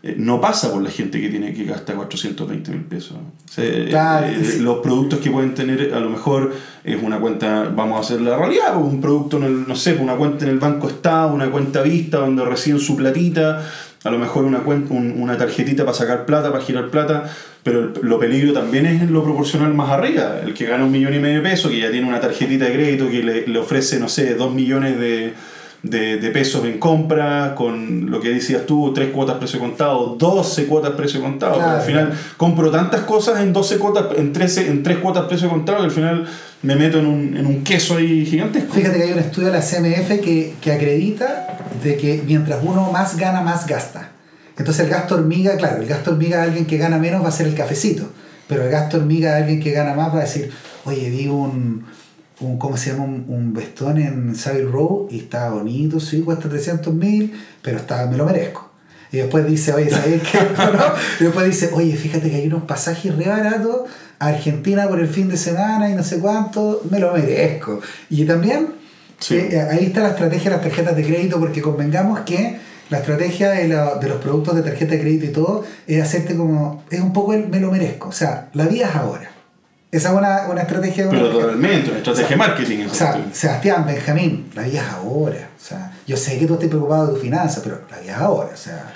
eh, no pasa por la gente que tiene que gastar 420 mil pesos. O sea, eh, Claro, eh, sí. Los productos que pueden tener, a lo mejor es una cuenta, vamos a hacer la realidad, pues, un producto, en el, no sé, pues, una cuenta en el Banco Estado, una cuenta vista donde reciben su platita, a lo mejor una, cuenta, un- una tarjetita para sacar plata, para girar plata, pero lo peligro también es en lo proporcional más arriba. El que gana un millón y medio de pesos, que ya tiene una tarjetita de crédito que le, le ofrece, no sé, dos millones de, de, de pesos en compra, con lo que decías tú, tres cuotas precio contado, 12 cuotas precio contado. pero Claro. al final compro tantas cosas en 12 cuotas, en 13, en 3 cuotas precio contado que al final me meto en un, en un queso ahí gigantesco. Fíjate que hay un estudio de la CMF que, que acredita de que mientras uno más gana, más gasta. Entonces el gasto hormiga, claro, el gasto hormiga de alguien que gana menos va a ser el cafecito, pero el gasto hormiga de alguien que gana más va a decir, oye, vi un, un ¿cómo se llama? Un, un vestón en Savile Row y está bonito, sí, cuesta 300 mil, pero está, me lo merezco. Y después dice, oye, ¿sabes qué? ¿No? Y después dice, oye, fíjate que hay unos pasajes re baratos a Argentina por el fin de semana y no sé cuánto, me lo merezco. Y también Sí. eh, ahí está la estrategia de las tarjetas de crédito, porque convengamos que la estrategia de, la- de los productos de tarjeta de crédito y todo es hacerte como, es un poco el me lo merezco. O sea, la vida es ahora. Esa es una, una estrategia una Pero totalmente, una estrategia de marketing. en o sea. Sebastián, Benjamín, la vida es ahora. O sea, yo sé que tú estás preocupado de tu finanza, pero la vida es ahora. O sea,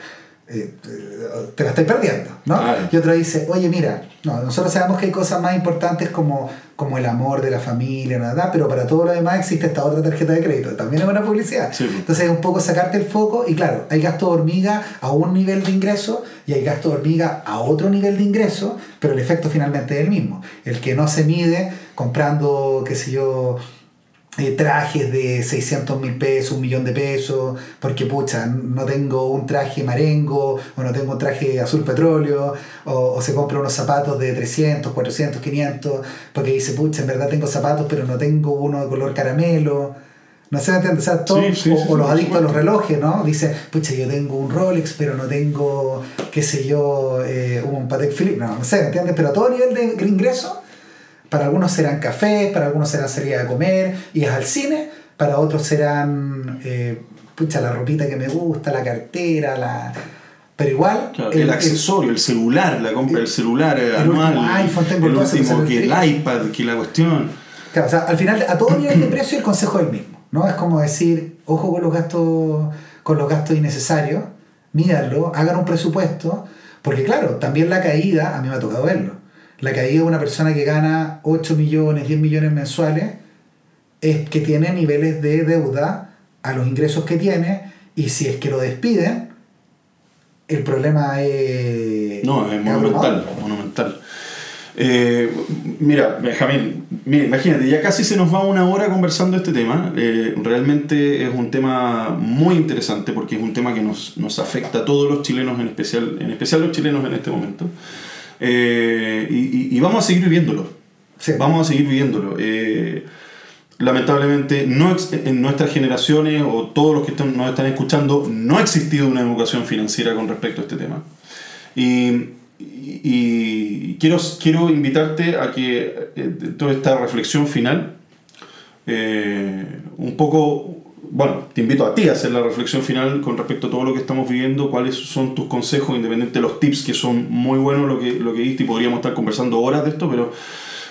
eh, eh, te la estás perdiendo, ¿no? Claro. Y otro dice, oye, mira, no, nosotros sabemos que hay cosas más importantes como, como el amor de la familia, nada, pero para todo lo demás existe esta otra tarjeta de crédito. También es buena publicidad. Sí. Entonces es un poco sacarte el foco y claro, hay gasto de hormiga a un nivel de ingreso y hay gasto de hormiga a otro nivel de ingreso, pero el efecto finalmente es el mismo. El que no se mide comprando, qué sé yo, eh, trajes de 600 mil pesos, un millón de pesos, porque pucha, no tengo un traje marengo, o no tengo un traje azul petróleo, o, o se compra unos zapatos de 300, 400, 500, porque dice, pucha, en verdad tengo zapatos, pero no tengo uno de color caramelo. No sé, ¿me entiendes? O, sea, todo- Sí, sí, o- sí, o los adictos a los relojes, ¿no? Dice, pucha, yo tengo un Rolex, pero no tengo, qué sé yo, eh, un Patek Philippe, no, no sé, ¿me entiendes? Pero a todo nivel de ingreso, para algunos serán cafés, para algunos serán salida a comer, y es al cine, para otros serán, eh, pucha, la ropita que me gusta, la cartera, la... Pero igual... Claro, el, accesorio, el celular, la compra del celular eh, el anual, último iPhone, el último, que el iPad, que la cuestión. Claro, o sea, al final, a todo nivel de precio el consejo es el mismo, ¿no? Es como decir, ojo con los gastos, con los gastos innecesarios, mídanlo, hagan un presupuesto, porque claro, también la caída, a mí me ha tocado verlo, la caída de una persona que gana 8 millones, 10 millones mensuales, es que tiene niveles de deuda a los ingresos que tiene, y si es que lo despiden, el problema es... No, es monumental, monumental. Eh, mira, Benjamín, mira, imagínate, ya casi se nos va una hora conversando este tema. Eh, realmente es un tema muy interesante porque es un tema que nos, nos afecta a todos los chilenos, en especial, en especial los chilenos en este momento. Eh, y, y- vamos a seguir viviéndolo. Sí. Vamos a seguir viviéndolo. Eh, lamentablemente, no en nuestras generaciones o todos los que están- nos están escuchando, no ha existido una educación financiera con respecto a este tema. Y, y- y quiero, quiero invitarte a que eh, toda esta reflexión final, eh, un poco, bueno, te invito a ti a hacer la reflexión final con respecto a todo lo que estamos viviendo, cuáles son tus consejos, independiente de los tips que son muy buenos lo que, lo que diste y podríamos estar conversando horas de esto, pero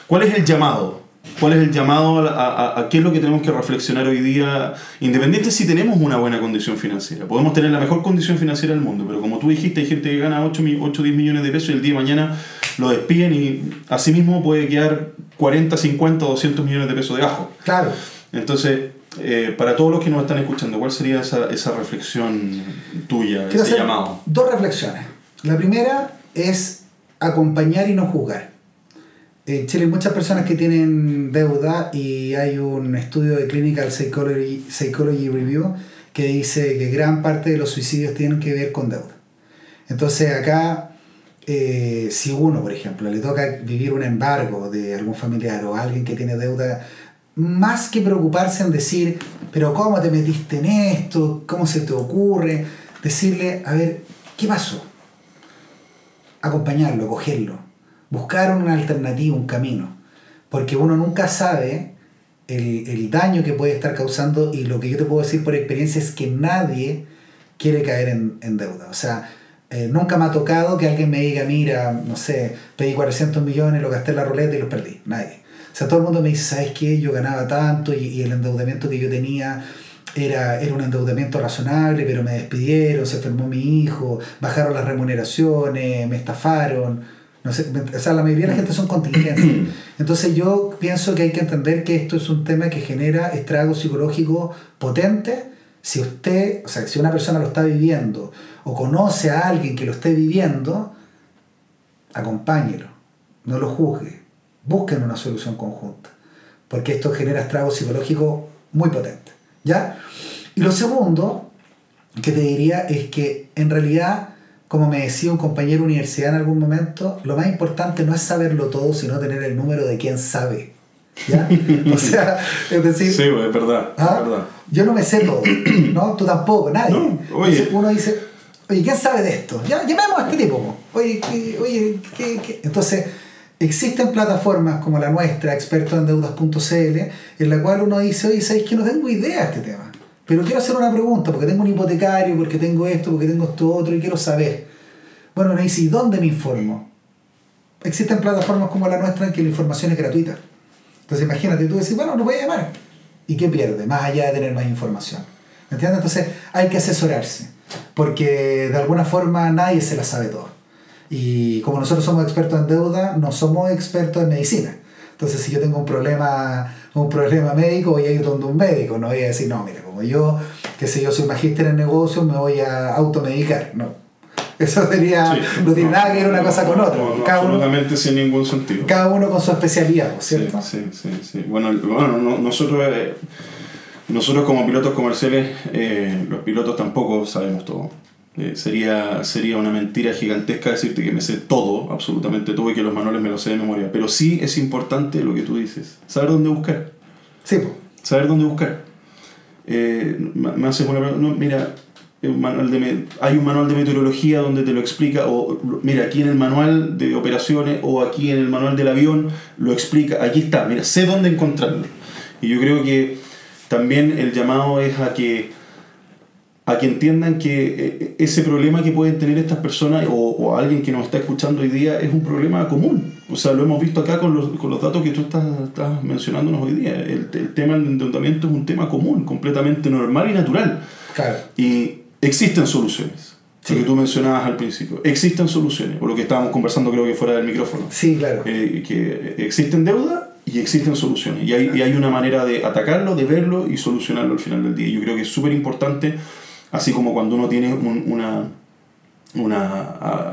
¿cuál es el llamado? ¿Cuál es el llamado a, a- a qué es lo que tenemos que reflexionar hoy día? Independiente si tenemos una buena condición financiera. Podemos tener la mejor condición financiera del mundo, pero como tú dijiste, hay gente que gana 8, o 10 millones de pesos y el día de mañana lo despiden y asimismo puede quedar 40, 50 o 200 millones de pesos debajo. Claro. Entonces, eh, para todos los que nos están escuchando, ¿cuál sería esa, esa reflexión tuya, Quiero ese hacer llamado? dos reflexiones. La primera es acompañar y no juzgar. En Chile hay muchas personas que tienen deuda y hay un estudio de Clinical Psychology, Psychology Review que dice que gran parte de los suicidios tienen que ver con deuda. Entonces acá, eh, si uno, por ejemplo, le toca vivir un embargo de algún familiar o alguien que tiene deuda, más que preocuparse en decir, pero ¿cómo te metiste en esto? ¿Cómo se te ocurre? Decirle, a ver, ¿qué pasó? Acompañarlo, acogerlo, buscar una alternativa, un camino, porque uno nunca sabe el, el daño que puede estar causando y lo que yo te puedo decir por experiencia es que nadie quiere caer en, en deuda. O sea, eh, nunca me ha tocado que alguien me diga, mira, no sé, pedí 400 millones, lo gasté en la ruleta y los perdí. Nadie. O sea, todo el mundo me dice, ¿sabes qué? Yo ganaba tanto y, y el endeudamiento que yo tenía era, era un endeudamiento razonable, pero me despidieron, se enfermó mi hijo, bajaron las remuneraciones, me estafaron. No sé, o sea, la mayoría de la gente son contingencias. Entonces yo pienso que hay que entender que esto es un tema que genera estragos psicológicos potentes Si usted, o sea, si una persona lo está viviendo o conoce a alguien que lo esté viviendo, acompáñelo, no lo juzgue, busquen una solución conjunta, porque esto genera estragos psicológicos muy potentes. ¿Ya? Y lo segundo que te diría es que en realidad, como me decía un compañero de universidad en algún momento, lo más importante no es saberlo todo, sino tener el número de quien sabe. ¿Ya? O sea, es decir, Sí, es verdad, ¿ah? es verdad. yo no me sé todo, ¿no? Tú tampoco, nadie. No, oye. Entonces uno dice, oye, ¿quién sabe de esto? Ya, llamemos a este tipo. po. Oye, ¿qué- oye, ¿qué, qué? Entonces, existen plataformas como la nuestra, expertoendeudas.cl, en la cual uno dice, oye, ¿sabes que no tengo idea de este tema? Pero quiero hacer una pregunta, porque tengo un hipotecario, porque tengo esto, porque tengo esto otro, y quiero saber. Bueno, uno dice, ¿y dónde me informo? Existen plataformas como la nuestra en que la información es gratuita. Entonces imagínate, tú decís, bueno, lo voy a llamar. ¿Y qué pierde? Más allá de tener más información. ¿Me entiendes? Entonces hay que asesorarse, porque de alguna forma nadie se la sabe todo. Y como nosotros somos expertos en deuda, no somos expertos en medicina. Entonces si yo tengo un problema, un problema médico, voy a ir donde un médico, no voy a decir, no, mira, como yo, que sé yo, soy magíster en negocios, me voy a automedicar. No. Eso sería, Sí. no tiene nada que ver una cosa con otra. No, cada, uno, absolutamente sin ningún sentido. cada uno con su especialidad, ¿no es Sí, ¿cierto? sí, sí, sí. Bueno, bueno no- nosotros, eh, nosotros como pilotos comerciales, eh, los pilotos tampoco sabemos todo. Eh, sería, sería una mentira gigantesca decirte que me sé todo, absolutamente todo, y que los manuales me los sé de memoria. Pero sí es importante lo que tú dices, saber dónde buscar. Sí, pues. Saber dónde buscar. Eh, me haces una pregunta, no, mira, un manual de hay un manual de meteorología donde te lo explica, o mira, aquí en el manual de operaciones, o aquí en el manual del avión, lo explica, aquí está, mira, sé dónde encontrarlo. Y yo creo que también el llamado es a que a que entiendan que eh, ese problema que pueden tener estas personas o, o alguien que nos está escuchando hoy día es un problema común. O sea, lo hemos visto acá con los, con los datos que tú estás, estás mencionándonos hoy día. El, el tema del endeudamiento es un tema común, completamente normal y natural. Claro. Y existen soluciones. Sí. Lo que tú mencionabas al principio. Existen soluciones, por lo que estábamos conversando creo que fuera del micrófono. Sí, claro. Eh, que existen deuda y existen soluciones. Y hay, y hay una manera de atacarlo, de verlo y solucionarlo al final del día. Yo creo que es súper importante, así como cuando uno tiene un- una, una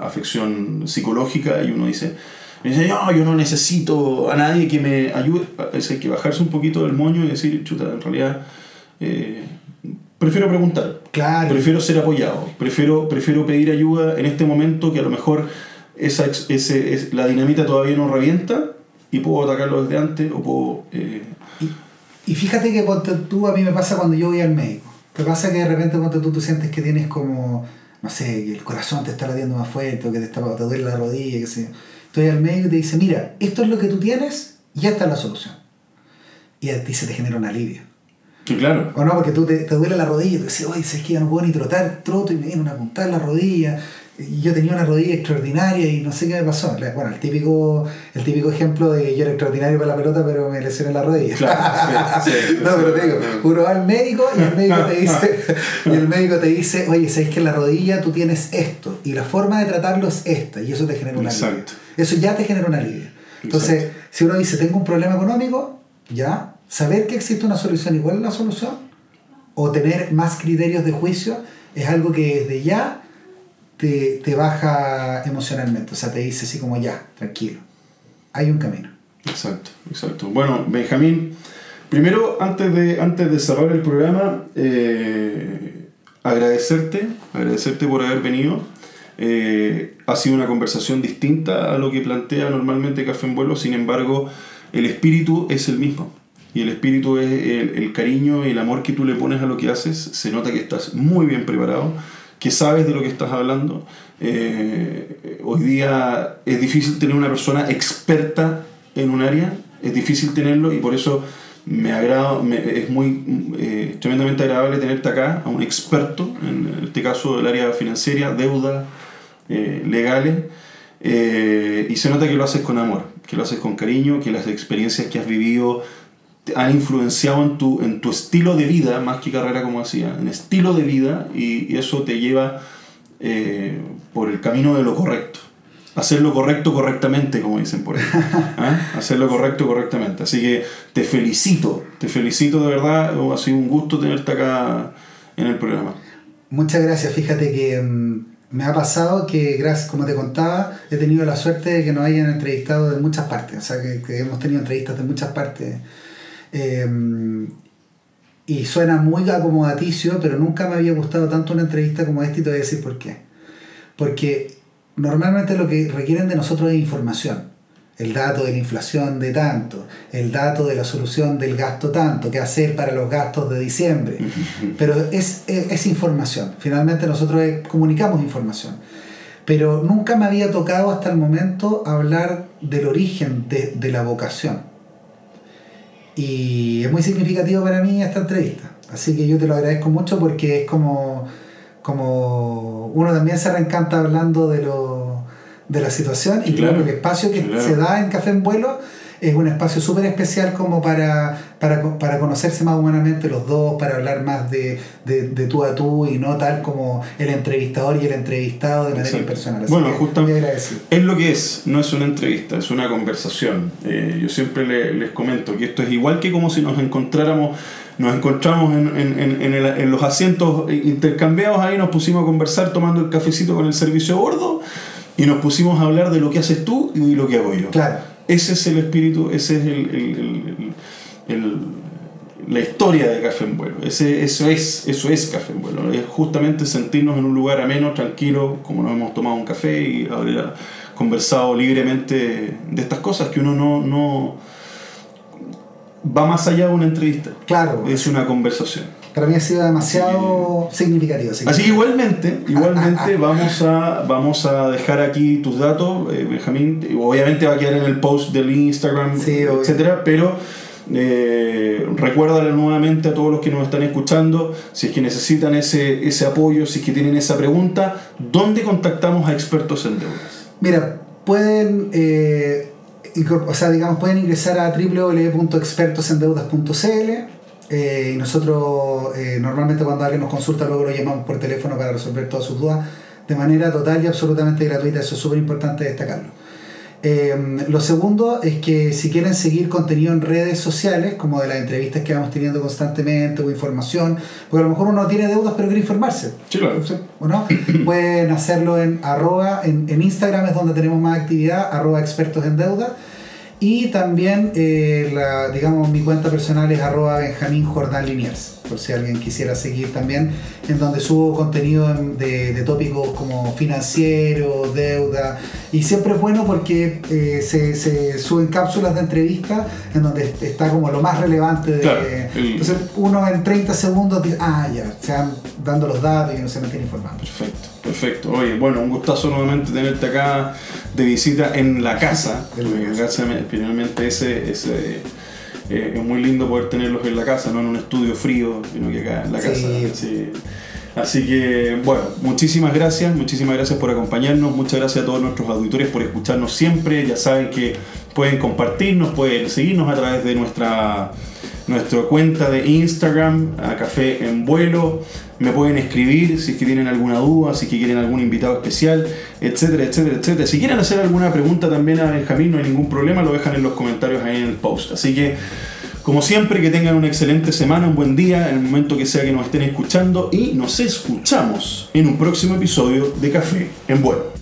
afección psicológica y uno dice, me dice, no, yo no necesito a nadie que me ayude. Es hay que bajarse un poquito del moño y decir, chuta, en realidad eh, prefiero preguntar. Claro. Prefiero ser apoyado, prefiero, prefiero pedir ayuda en este momento que a lo mejor esa, ese, es, la dinamita todavía no revienta y puedo atacarlo desde antes o puedo... eh, Y, y fíjate que tú, a mí me pasa cuando yo voy al médico. Te pasa que de repente ponte tú, tú sientes que tienes como, no sé, que el corazón te está latiendo más fuerte o que te, está, te duele la rodilla, que sé yo. Estoy al médico y te dice, mira, esto es lo que tú tienes y esta es la solución. Y a ti se te genera un alivio. que claro, O no, porque tú te, te duele la rodilla y tú dices, oye, es que ya no puedo ni trotar, troto y me viene una puntada en la rodilla. Y yo tenía una rodilla extraordinaria y no sé qué me pasó. Bueno, el típico, el típico ejemplo de que yo era extraordinario para la pelota, pero me lesioné la rodilla. Claro, sí, sí, no, pero te digo, uno va al médico y el médico te dice, y el médico te dice, oye, sabes que en la rodilla tú tienes esto y la forma de tratarlo es esta y eso te genera un alivio. Eso ya te genera un alivio. Entonces, si uno dice, tengo un problema económico, ya, saber que existe una solución cuál es la solución, o tener más criterios de juicio, es algo que desde ya te, te baja emocionalmente. O sea, te dice así como ya, tranquilo, hay un camino. exacto, exacto. Bueno, Benjamín, primero, antes de, antes de cerrar el programa, eh, agradecerte, agradecerte por haber venido. Eh, ha sido una conversación distinta a lo que plantea normalmente Café en Vuelo, sin embargo, el espíritu es el mismo. Y el espíritu es el, el cariño y el amor que tú le pones a lo que haces. Se nota que estás muy bien preparado, que sabes de lo que estás hablando. Eh, hoy día es difícil tener una persona experta en un área, es difícil tenerlo y por eso me agrada, me- es muy eh, tremendamente agradable tenerte acá, a un experto, en este caso del área financiera, deuda, eh, legales, y se nota que lo haces con amor, que lo haces con cariño, que las experiencias que has vivido han influenciado en tu, en tu estilo de vida, más que carrera como decía, en estilo de vida, y, y eso te lleva eh, por el camino de lo correcto. Hacer lo correcto correctamente, como dicen por ahí. ¿Ah? Hacer lo correcto correctamente. Así que te felicito, te felicito de verdad. Ha sido un gusto tenerte acá en el programa. Muchas gracias. Fíjate que mm, me ha pasado que, gracias, como te contaba, he tenido la suerte de que nos hayan entrevistado de muchas partes. O sea, que, que hemos tenido entrevistas de muchas partes. Eh, y suena muy acomodaticio, pero nunca me había gustado tanto una entrevista como esta y te voy a decir por qué. Porque normalmente lo que requieren de nosotros es información. El dato de la inflación de tanto, el dato de la solución del gasto tanto, qué hacer para los gastos de diciembre. Pero es, es, es información. Finalmente nosotros eh, comunicamos información. Pero nunca me había tocado hasta el momento hablar del origen de, de la vocación. Y es muy significativo para mí esta entrevista. Así que yo te lo agradezco mucho porque es como, como uno también se reencanta hablando de, lo, de la situación y Claro, el espacio que claro. se da en Café en Vuelo es un espacio súper especial como para, para, para conocerse más humanamente los dos, para hablar más de, de, de tú a tú y no tal como el entrevistador y el entrevistado de manera impersonal. Así Bueno, justamente-. Es lo que es, no es una entrevista, es una conversación. Eh, yo siempre le- les comento que esto es igual que como si nos encontráramos, nos encontramos en, en- en- en el- en los asientos intercambiados ahí, nos pusimos a conversar tomando el cafecito con el servicio a bordo y nos pusimos a hablar de lo que haces tú y lo que hago yo. Claro. Ese es el espíritu, ese es el, el- el- la historia de Café en Vuelo. Ese, eso, es, eso es Café en Vuelo. Es justamente sentirnos en un lugar ameno, tranquilo, como nos hemos tomado un café y haber conversado libremente de estas cosas que uno no, no va más allá de una entrevista. Claro. Es una conversación. Para mí ha sido demasiado significativo. Así que igualmente, igualmente vamos a, vamos a dejar aquí tus datos, eh, Benjamín. Obviamente va a quedar en el post del Instagram, Sí, obvio. etcétera, pero eh, recuérdale nuevamente a todos los que nos están escuchando, si es que necesitan ese, ese apoyo, si es que tienen esa pregunta, ¿dónde contactamos a expertos en deudas? Mira, pueden, eh, o sea, digamos, pueden ingresar a www.expertosendeudas.cl eh, y nosotros eh, normalmente cuando alguien nos consulta luego lo llamamos por teléfono para resolver todas sus dudas de manera total y absolutamente gratuita, eso es súper importante destacarlo. Eh, lo segundo es que si quieren seguir contenido en redes sociales, como de las entrevistas que vamos teniendo constantemente o información, porque a lo mejor uno no tiene deudas pero quiere informarse. Sí, claro. ¿O no? Pueden hacerlo en arroba, en, en Instagram es donde tenemos más actividad, arroba expertos en deuda. Y también, eh, la, digamos, mi cuenta personal es arroba Benjamín Jordán Liniers, por si alguien quisiera seguir también, en donde subo contenido en- de, de tópicos como financiero, deuda, y siempre es bueno porque eh, se, se suben cápsulas de entrevista en donde está como lo más relevante de... Claro, entonces uno en 30 segundos dice, ah, ya, se van dando los datos y uno se mantiene informado. Perfecto, perfecto. Oye, bueno, un gustazo nuevamente tenerte acá de visita en la casa. En la porque casa. gracias, finalmente ese, ese eh, es muy lindo poder tenerlos en la casa, no en un estudio frío, sino que acá en la Sí. casa. Sí. Así que, bueno, muchísimas gracias, muchísimas gracias por acompañarnos, muchas gracias a todos nuestros auditores por escucharnos siempre, ya saben que pueden compartirnos, pueden seguirnos a través de nuestra, nuestra cuenta de Instagram, a Café en Vuelo, me pueden escribir si es que tienen alguna duda, si es que quieren algún invitado especial, etcétera, etcétera, etcétera. Si quieren hacer alguna pregunta también a Benjamín, no hay ningún problema, lo dejan en los comentarios ahí en el post. Así que... Como siempre, que tengan una excelente semana, un buen día, en el momento que sea que nos estén escuchando y nos escuchamos en un próximo episodio de Café en Vuelo.